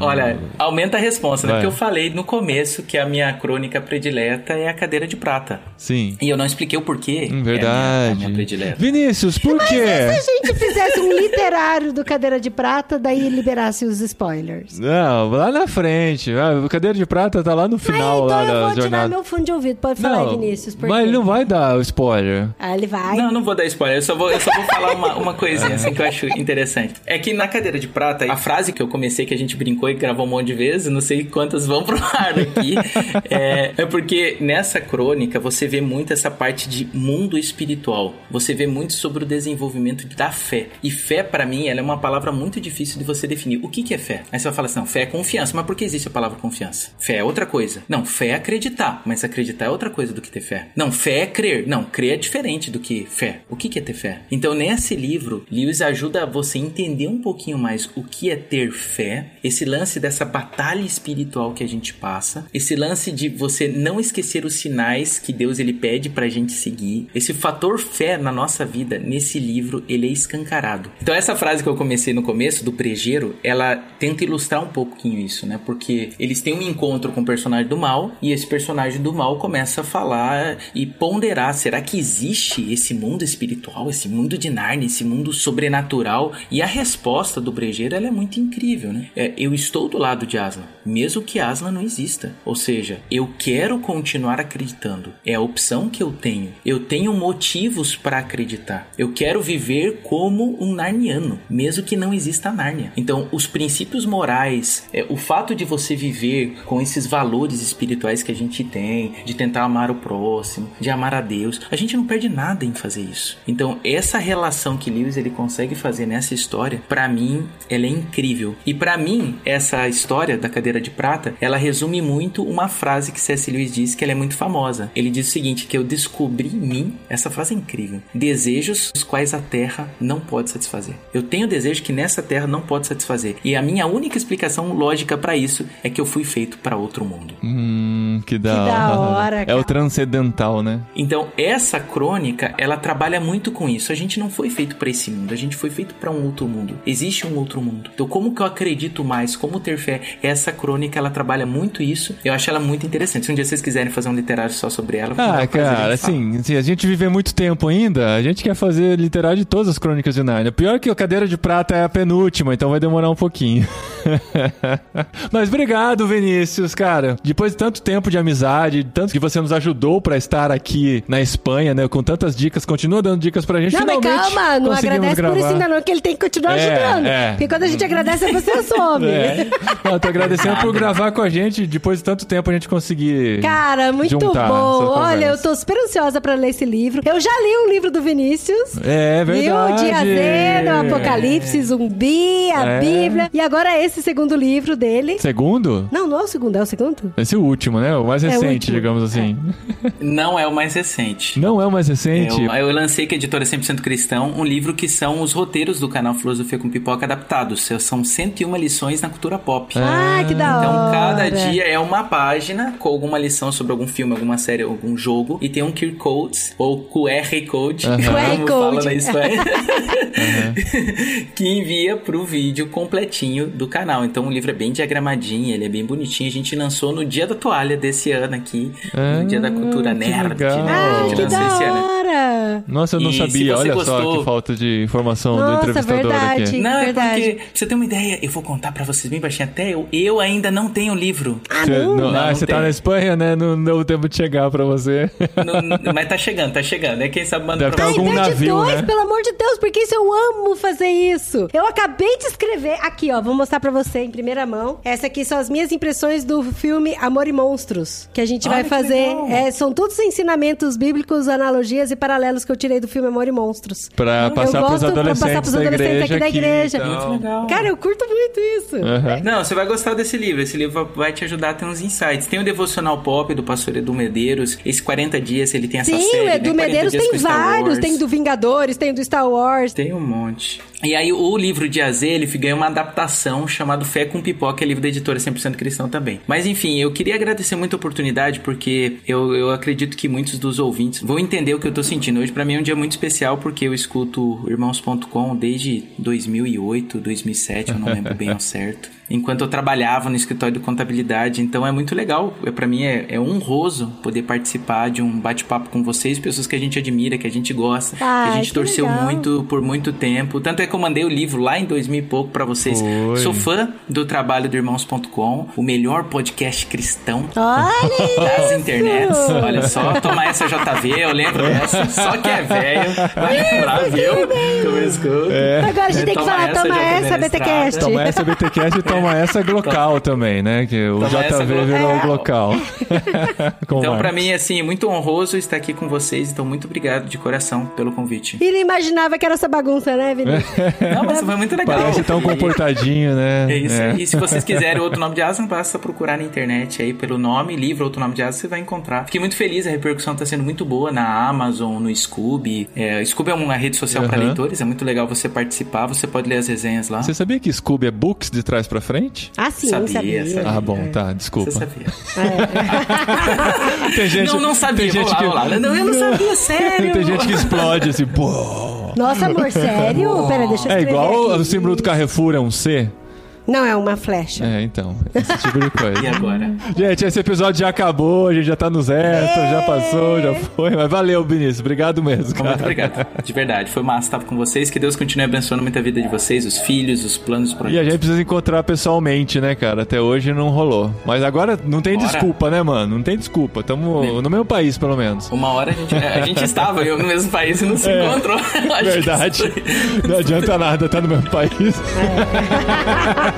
Olha, aumenta a resposta, né? Porque eu falei no começo que a minha crônica predileta é a cadeira de prata. Sim. E eu não expliquei o porquê. Hum, verdade. É a minha, a minha predileto. Vinícius, por quê? Se a gente fizesse um literário do Cadeira de Prata, daí liberasse os spoilers. Não, lá na frente. Ah, o cadeira de prata tá lá no Ah, final então lá eu da vou tirar meu fundo de ouvido. Pode falar, aí, Vinícius. por mas quê? ele não vai dar o spoiler. Ah, ele vai. Não, não vou dar spoiler, eu só vou, eu só vou falar uma, uma coisinha assim que eu acho interessante. É que na cadeira de prata, a frase que eu comecei, que a gente brincou e gravou um monte de vezes, não sei quantas vão pro ar aqui, é, é porque nessa crônica você vê muito essa parte de mundo espiritual. Você vê muito sobre o desenvolvimento da fé. E fé, pra mim, ela é uma palavra muito difícil de você definir. O que, que é fé? Aí você vai falar assim, não, fé é confiança. Mas por que existe a palavra confiança? Fé é outra coisa. Não, fé é acreditar. Mas acreditar é outra coisa do que ter fé. Não, fé é crer. Não, crer é diferente do que fé. O que, que é ter fé? Então, nesse livro, Lewis ajuda você a entender um pouquinho mais o que é ter fé, esse lance dessa batalha espiritual que a gente passa, esse lance de você não esquecer os sinais que Deus ele pede pra gente seguir, esse fator fé na nossa vida, nesse livro, ele é escancarado. Então, essa frase que eu comecei no começo, do prejeiro, ela tenta ilustrar um pouquinho isso, né? Porque eles têm um encontro com o personagem do mal e esse personagem do mal começa a falar e ponderar: será que existe esse mundo espiritual, esse mundo de Narnia, esse mundo sobrenatural? E a resposta do brejeiro ela é muito incrível, né? É, eu estou do lado de Aslan, mesmo que Aslan não exista. Ou seja, eu quero continuar acreditando. É a opção que eu tenho. Eu tenho motivos para acreditar. Eu quero viver como um narniano, mesmo que não exista Nárnia. Então, os princípios morais, é, o fato de você viver com esses valores espirituais que a gente tem, de tentar amar o próximo, de amar a Deus, a gente não perde nada em fazer isso. Então, essa relação que Lewis ele consegue fazer nessa história, para mim, ela é incrível. E para mim, essa história da cadeira de prata, ela resume muito uma frase que C.S. Lewis diz que ela é muito famosa. Ele diz o seguinte, que eu descobri em mim, essa frase é incrível, desejos os quais a terra não pode satisfazer. Eu tenho desejo que nessa terra não pode satisfazer. E a minha única explicação lógica para isso é que eu fui feito para outro mundo. Hum, que da, Que da hora, É cara. o transcendental, né? Então, essa crônica, ela trabalha muito com isso. A gente não foi feito para esse mundo, a gente foi feito para um outro mundo. Existe um outro mundo. Então, como que eu acredito mais? Como ter fé? Essa crônica, ela trabalha muito isso. Eu acho ela muito interessante. Se um dia vocês quiserem fazer um literário só sobre ela, Ah, um cara, assim, se a gente viver muito tempo ainda, a gente quer fazer literário de todas as crônicas de Narnia. Pior que a cadeira de prata é a penúltima, então vai demorar um pouquinho. Mas obrigado, Vinícius, cara. Depois de tanto tempo de amizade, tanto que você nos ajudou pra estar aqui na Espanha, né, com tantas dicas, continua dando dicas pra gente. Não, mas calma, não agradece gravar. por isso ainda não, que ele tem que continuar É, ajudando. é. Porque quando a gente agradece, você some. É. Não, tô agradecendo por gravar com a gente. Depois de tanto tempo a gente conseguir. Cara, muito bom. Olha, eu tô super ansiosa pra ler esse livro. Eu já li um livro do Vinícius. É Viu? verdade. O Dia Z, do Apocalipse, Zumbi, a É. Bíblia. E agora esse segundo livro dele. Segundo? Não, não é o segundo, é o segundo? Esse é o último, né? O mais É o recente, digamos assim. Não é o mais recente. Não é o mais recente? Eu, eu lancei com a editora 100% Cristão um livro que são os roteiros do canal Filosofia com Pipoca adaptados. São 101 lições na cultura pop. Ah, que da Então, hora. cada dia é uma página com alguma lição sobre algum filme, alguma série, algum jogo. E tem um QR Codes, ou QR Code, Aham. como QR fala Code. na Espanha, que envia pro vídeo completinho do canal. Então, o livro é bem diagramadinho, ele é bem bonitinho. A gente lançou no dia da toalha desse ano aqui, Ah, no dia da cultura que nerd. legal. né? Ah, que da hora. Nossa, eu não E sabia. Olha só gostou- que falta de informação do Nossa, entrevistador verdade. aqui. Não, Verdade. é porque, pra você ter uma ideia, eu vou contar pra vocês bem baixinho, até eu, eu ainda não tenho livro. Ah, Você, não? não- Não, ah, não você tá na Espanha, né? Não deu tempo de chegar pra você. Mas tá chegando, tá chegando. É quem sabe manda Deve pra ter algum navio, dois, né? pelo amor de Deus, porque isso eu amo fazer isso. Eu acabei de escrever aqui, ó, vou mostrar pra você em primeira mão. Essa aqui são as minhas impressões do filme Amor e Monstros, que a gente Olha vai fazer. É, são todos ensinamentos bíblicos, analogias e paralelos que eu tirei do filme Amor e Monstros. Pra Eu passar gosto pros pra adolescentes, passar pros da adolescentes igreja. aqui da igreja. e tal. Muito legal. Cara, eu curto muito isso. Aham. Não, você vai gostar desse livro. Esse livro vai te ajudar a ter uns insights. Tem o Devocional Pop do pastor Edu Medeiros. Esse 40 dias, ele tem essa Sim, série. o né? Edu 40 Medeiros tem Star vários. Wars. Tem do Vingadores, tem do Star Wars. Tem um monte. E aí, o livro de AZ, ele ganhou uma adaptação chamado Fé com Pipoca, é livro da editora 100% Cristão também. Mas enfim, eu queria agradecer muito a oportunidade, porque eu, eu acredito que muitos dos ouvintes vão entender o que eu tô sentindo. Hoje, pra mim, é um dia muito especial, porque eu escuto irmãos.com desde 2008, 2007, eu não lembro bem ao certo. Enquanto eu trabalhava no escritório de contabilidade. Então é muito legal. É, para mim é, é, honroso poder participar de um bate-papo com vocês, pessoas que a gente admira, que a gente gosta, Ai, que a gente que torceu legal. muito por muito tempo. Tanto é que eu mandei o livro lá em 2000 e pouco para vocês. Foi. Sou fã do trabalho do irmãos.com, o melhor podcast cristão Olha das internets. Olha só, tomar essa JV, eu lembro dessa. Só que é velho, vai lembrar, viu? Como eu escuto. Agora a gente tem que Toma falar, essa, toma essa, BTcast. Toma essa BTcast e toma essa Glocal também, né? Que o Toma JV Glocal. virou É. Glocal. Então, o pra Marcos. mim, assim, muito honroso estar aqui com vocês. Então, muito obrigado de coração pelo convite. E não imaginava que era essa bagunça, né, Vinícius? Não, mas foi muito legal. Parece tão E- comportadinho, né? É isso aí. Se vocês quiserem outro nome de asa, basta procurar na internet aí pelo nome, livro Outro Nome de Asa, você vai encontrar. Fiquei muito feliz, a repercussão tá sendo muito boa na Amazon, no Scooby. É, Scooby é uma rede social para Aham. leitores, é muito legal você participar, você pode ler as resenhas lá. Você sabia que Scooby é books de trás pra frente? Ah, sim, Sabia, sabia. sabia. Ah, bom, tá, Você desculpa. sabia? Tem gente, não, não sabia. Tem gente lá, que... lá. Não, eu não sabia, sério. tem gente que explode assim, pô. Nossa, amor, sério? Pera, deixa eu É igual aqui. o símbolo do Carrefour é um C? Não, é uma flecha. É, então, esse tipo de coisa. E agora? Gente, esse episódio já acabou, a gente já tá no zero, já passou, já foi. Mas valeu, Vinícius. Obrigado mesmo, cara. Muito obrigado. De verdade, foi massa estar com vocês. Que Deus continue abençoando muito a vida de vocês, os filhos, os planos, os E a projetos. gente precisa encontrar pessoalmente, né, cara? Até hoje não rolou. Mas agora não tem Bora. desculpa, né, mano? Não tem desculpa. Tamo no mesmo país, pelo menos. Uma hora a gente, a gente estava eu no mesmo país e não se É, encontrou. Verdade. Não adianta nada, tá no mesmo país. É.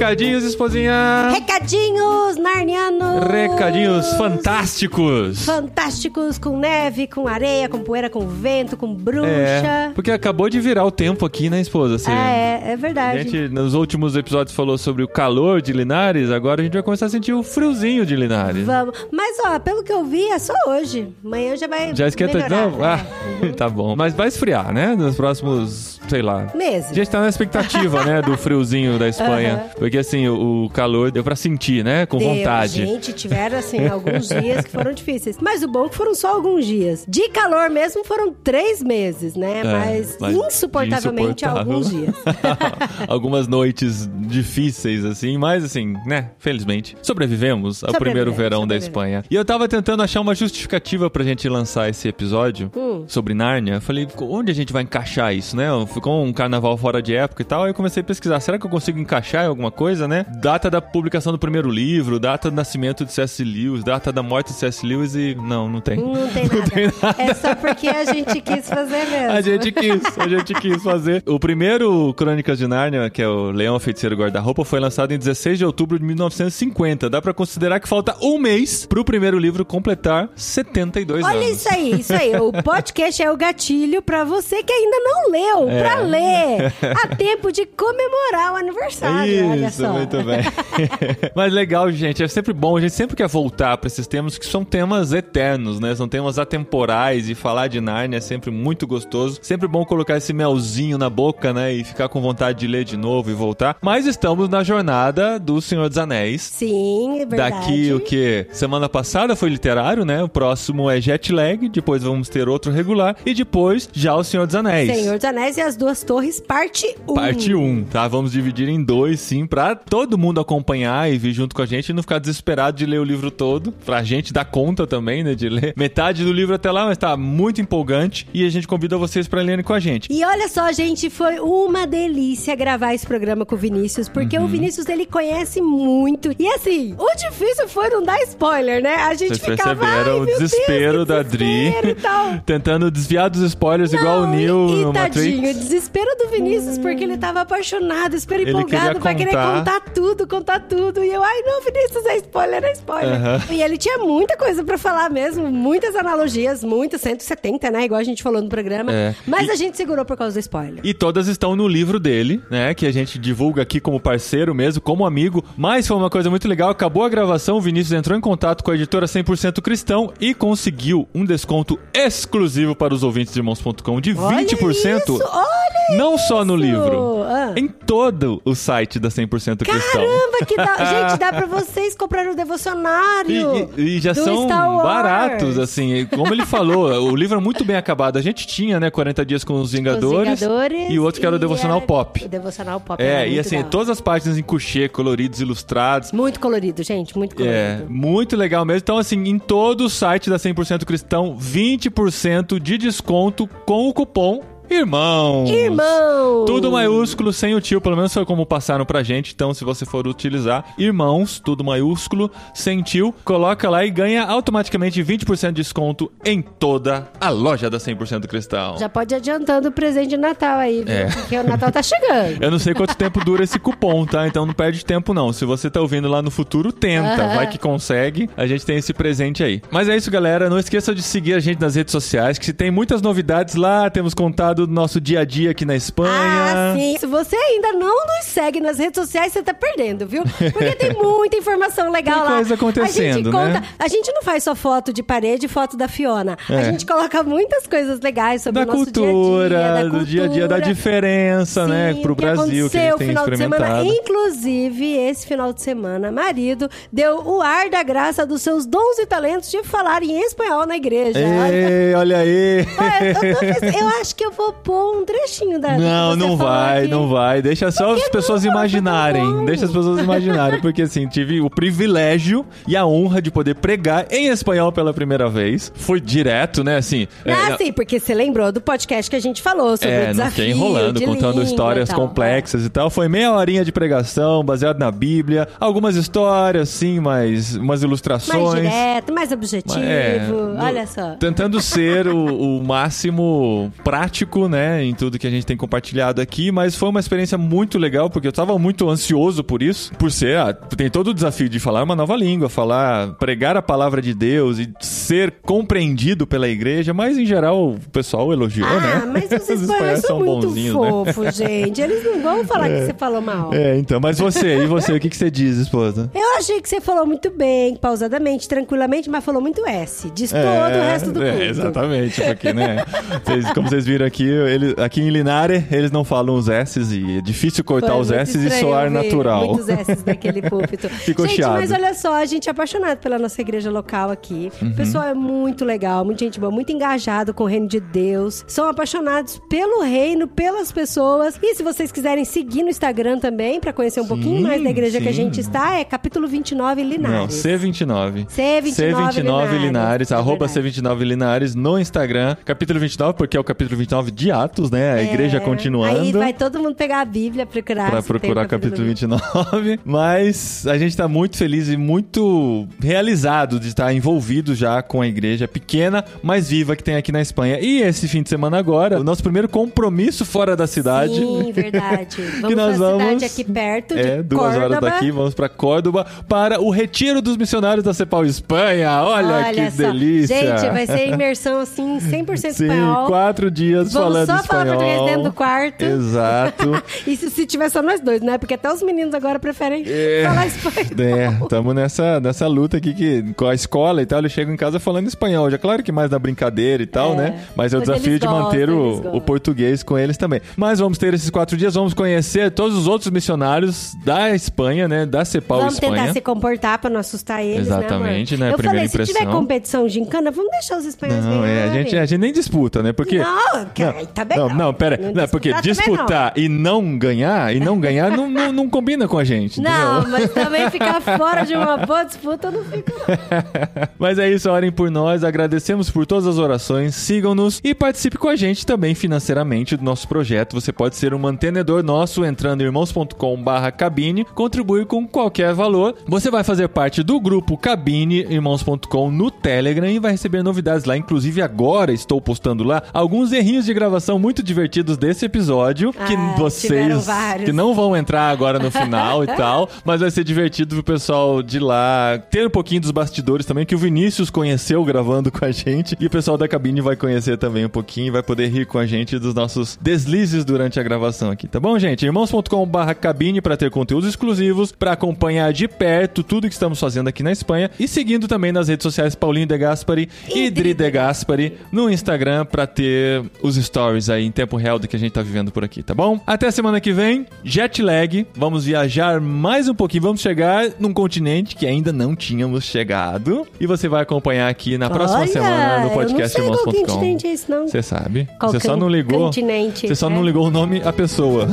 Recadinhos, esposinha! Recadinhos narnianos. Recadinhos fantásticos! Fantásticos com neve, com areia, com poeira, com vento, com bruxa. É, porque acabou de virar o tempo aqui, né, esposa? Ah, é, é A verdade. gente, nos últimos episódios, falou sobre o calor de Linares, agora a gente vai começar a sentir o friozinho de Linares. Vamos. Mas, ó, pelo que eu vi, é só hoje. Amanhã já vai. Já esquenta de melhorar, novo? é. Ah, tá bom. Mas vai esfriar, né? Nos próximos, sei lá. Meses. A gente tá na expectativa, né, do friozinho da Espanha. Porque assim, o, calor deu pra sentir, né? Com Deu, vontade. Gente, tiveram, assim, alguns dias que foram difíceis. Mas o bom é que foram só alguns dias. De calor mesmo foram três meses, né? É, mas, mas insuportavelmente alguns dias. Algumas noites difíceis, assim, mas assim, né? Felizmente, sobrevivemos ao primeiro verão da. Espanha. E eu tava tentando achar uma justificativa pra gente lançar esse episódio Hum. sobre Nárnia. Falei, onde a gente vai encaixar isso, né? Ficou um carnaval fora de época e tal. Aí eu comecei a pesquisar, será que eu consigo encaixar em alguma coisa, né? Data da publicação do primeiro livro, data do nascimento de C.S. Lewis, data da morte de C.S. Lewis e. Não, não tem. Não tem nada. É só porque a gente quis fazer mesmo. A gente quis, a gente quis fazer. O primeiro Crônicas de Nárnia, que é o Leão Feiticeiro Guarda-Roupa, foi lançado em 16 de outubro de 1950. Dá pra considerar que falta um mês pro primeiro livro completar 72 Olha anos. isso aí, isso aí. O podcast é o gatilho pra você que ainda não leu, É. pra ler. Há tempo de comemorar o aniversário, olha Isso, muito bem. Mas legal, gente, é sempre bom, a gente sempre quer voltar pra esses temas que são temas eternos, né? São temas atemporais e falar de Nárnia é sempre muito gostoso. Sempre bom colocar esse melzinho na boca, né? E ficar com vontade de ler de novo e voltar. Mas estamos na jornada do Senhor dos Anéis. Sim, é verdade. Daqui o que? Semana passada foi literário, né? O próximo é Jet Lag, depois vamos ter outro regular e depois já o Senhor dos Anéis. Senhor dos Anéis e as Duas Torres, parte 1. Parte 1, tá? Vamos dividir em dois, sim, pra todo mundo acompanhar e vir junto com a gente e não ficar desesperado de ler o livro todo. Pra gente dar conta também, né? De ler metade do livro até lá, mas tá muito empolgante. E a gente convida vocês pra lerem com a gente. E olha só, gente, foi uma delícia gravar esse programa com o Vinícius, porque Uhum. o Vinícius ele conhece muito. E assim, o difícil foi não dar spoiler, né? A gente Vocês ficava perceberam "Ai, o Deus, desespero que da Dri e tentando desviar dos spoilers igual o Neo e, no tadinho, Matrix. o desespero do Vinícius, porque ele tava apaixonado, super empolgado queria pra querer contar. contar tudo, contar tudo. E eu, ai não, Vinícius, é spoiler, é spoiler. Aham. E ele tinha muita coisa pra falar mesmo, muitas analogias, muitas, 170, né? Igual a gente falou no programa. É. Mas E- a gente segurou por causa do spoiler. E todas estão no livro dele, né? Que a gente divulga aqui como parceiro mesmo, como amigo. Mas foi uma coisa muito legal. Acabou a gravação, o Vinícius entrou em contato com a editora 100% Cristão e conseguiu um desconto exclusivo para os ouvintes de irmãos.com de 20%. Olha isso, olha não só no livro, Ah. em todo o site da 100% Cristão. Caramba, que dá. Gente, dá pra vocês comprarem o devocionário. E, e- e já são baratos, assim. Como ele falou, o livro é muito bem acabado. A gente tinha, né, 40 dias com os Vingadores. Os Vingadores e o outro que era o Devocional é- Pop. O Devocional Pop. É, e assim, hora. todas as páginas em couchê, coloridos, ilustrados. Muito colorido, gente, muito colorido. É, muito legal mesmo. Então, assim, em todo o site da 100% Cristão, 20% de desconto com o cupom IRMÃOS. Irmão! Tudo maiúsculo, sem o tio, pelo menos foi como passaram pra gente. Então, se você for utilizar irmãos, tudo maiúsculo, sem tio, coloca lá e ganha automaticamente 20% de desconto em toda a loja da 100% Cristão. Já pode ir adiantando o presente de Natal aí, viu? É. Porque o Natal tá chegando. Eu não sei quanto tempo dura esse cupom, tá? Então não perde tempo, não. Se você tá ouvindo lá no futuro, tenta. Vai que consegue. A gente tem esse presente aí. Mas é isso, galera. Não esqueça de seguir a gente nas redes sociais, que tem muitas novidades lá. Temos contado do nosso dia a dia aqui na Espanha. Ah, sim. Se você ainda não nos segue nas redes sociais, você tá perdendo, viu? Porque tem muita informação legal Tem lá. coisa a gente acontecendo, conta. né? A gente não faz só foto de parede e foto da Fiona. A É. gente coloca muitas coisas legais sobre Da o nosso cultura, dia a dia, da do cultura. dia a dia, da diferença, né, Sim, pro o que Brasil, que a gente final de semana. Inclusive, esse final de semana, marido deu o ar da graça dos seus dons e talentos de falar em espanhol na igreja. Ei, olha aí. Olha, eu, tô eu acho que eu vou pôr um trechinho da. Não, não vai, aqui. não vai. Deixa só as pessoas não? Foi imaginarem. Deixa as pessoas imaginarem. Porque assim, tive o privilégio e a honra de poder pregar em espanhol pela primeira vez. Fui direto, né? Assim. Ah, é, sim, porque você lembrou do podcast que a gente falou sobre o É, não desafio. fiquei enrolando, contando histórias e complexas e tal. Foi meia horinha de pregação, baseado na Bíblia. Algumas histórias, sim, mas umas É, ilustrações. mais direto, mais objetivo. É, Olha só. Tentando ser o, o máximo prático, né, em tudo que a gente tem compartilhado aqui, mas foi uma experiência muito legal, porque eu tava muito ansioso por isso, por ser, ah, tem todo o desafio de falar uma nova língua, falar, pregar a palavra de Deus e ser compreendido pela igreja, mas em geral o pessoal elogiou, Ah, né? mas os espanhóis são muito fofos, gente. Eles não vão falar que você falou mal. É, então, mas você, e você, o que, que você diz, esposa? Eu achei que você falou muito bem, pausadamente, tranquilamente, mas falou muito S. Diz todo o resto do é, culto. exatamente, porque, né? vocês- como vocês viram aqui, ele, aqui em Linare, eles não falam os S's e é difícil cortar Foi os S's e soar natural. Muitos S's daquele púlpito. Ficou gente, chiado. mas olha só, a gente é apaixonado pela nossa igreja local aqui. Uhum. O pessoal é muito legal, muita gente boa, muito engajado com o reino de Deus. São apaixonados pelo reino, pelas pessoas. E se vocês quiserem seguir no Instagram também, pra conhecer um pouquinho mais da igreja que a sim. gente está, é capítulo 29 Não, Linares. C29. C29 Linares, Linares, é arroba verdade. C29 Linares no Instagram. Capítulo 29, porque é o capítulo 29 de Atos, né? A igreja É, continuando. Aí vai todo mundo pegar a Bíblia, procurar. Pra procurar o capítulo 29. Mas a gente tá muito feliz e muito realizado de estar envolvido já com a igreja pequena, mas viva que tem aqui na Espanha. E esse fim de semana agora, o nosso primeiro compromisso fora da cidade. Sim, verdade. Vamos que nós vamos cidade aqui perto de é, duas horas Córdoba. daqui, vamos pra Córdoba para o retiro dos missionários da Cepal Espanha. Olha, que só. delícia! Gente, vai ser imersão assim, 100% Sim, espanhol. quatro dias Vamos falando só falar espanhol. português dentro do quarto. Exato. E se, se tiver só nós dois, né? Porque até os meninos agora preferem É. falar espanhol. É, estamos nessa, nessa luta aqui que, com a escola e tal, eles chegam em casa falando espanhol. Já claro que mais na brincadeira e tal, É, né? Mas é o desafio de manter gostam, o, eles gostam. o português com eles também. Mas vamos ter esses quatro dias, vamos conhecer todos os outros missionários da Espanha, né? Da Cepal Vamos Espanha. tentar se comportar pra não assustar eles, Exatamente, né, né? Eu Primeira falei, se tiver impressão. competição gincana, vamos deixar os espanhóis Não, é, a gente, a gente nem disputa, né? Porque Não, Ai, tá bem não, não. não, pera. Não Não, é porque disputar disputar e não ganhar, e não ganhar, não, não, não combina com a gente. Não, entendeu? mas também ficar fora de uma boa disputa não não. Mas é isso, orem por nós, agradecemos por todas as orações, sigam-nos e participe com a gente também financeiramente do nosso projeto. Você pode ser um mantenedor nosso entrando em irmãos.com barra cabine, contribuir com qualquer valor. Você vai fazer parte do grupo Cabine Irmãos.com no Telegram e vai receber novidades lá. Inclusive agora estou postando lá alguns errinhos de gravação muito divertidos desse episódio que Ah, vocês que não vão entrar agora no final e tal, mas vai ser divertido pro pessoal de lá ter um pouquinho dos bastidores também, que o Vinícius conheceu gravando com a gente, e o pessoal da cabine vai conhecer também um pouquinho, vai poder rir com a gente dos nossos deslizes durante a gravação aqui, tá bom, gente? irmãos.com/barra cabine para ter conteúdos exclusivos, para acompanhar de perto tudo que estamos fazendo aqui na Espanha e seguindo também nas redes sociais Paulinho De Gaspari e Dri De Gaspari no Instagram para ter os stories aí em tempo real do que a gente tá vivendo por aqui, tá bom? Até semana que vem, jet lag, vamos viajar mais um pouquinho, vamos chegar num continente que ainda não tínhamos chegado e você vai acompanhar aqui na próxima Olha, semana no podcast irmãos.com. continente é esse, não. Você sabe? Qual você só can- não ligou. continente, Você só é? não ligou o nome à pessoa.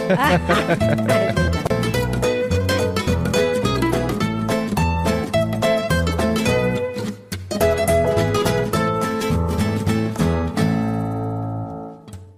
É.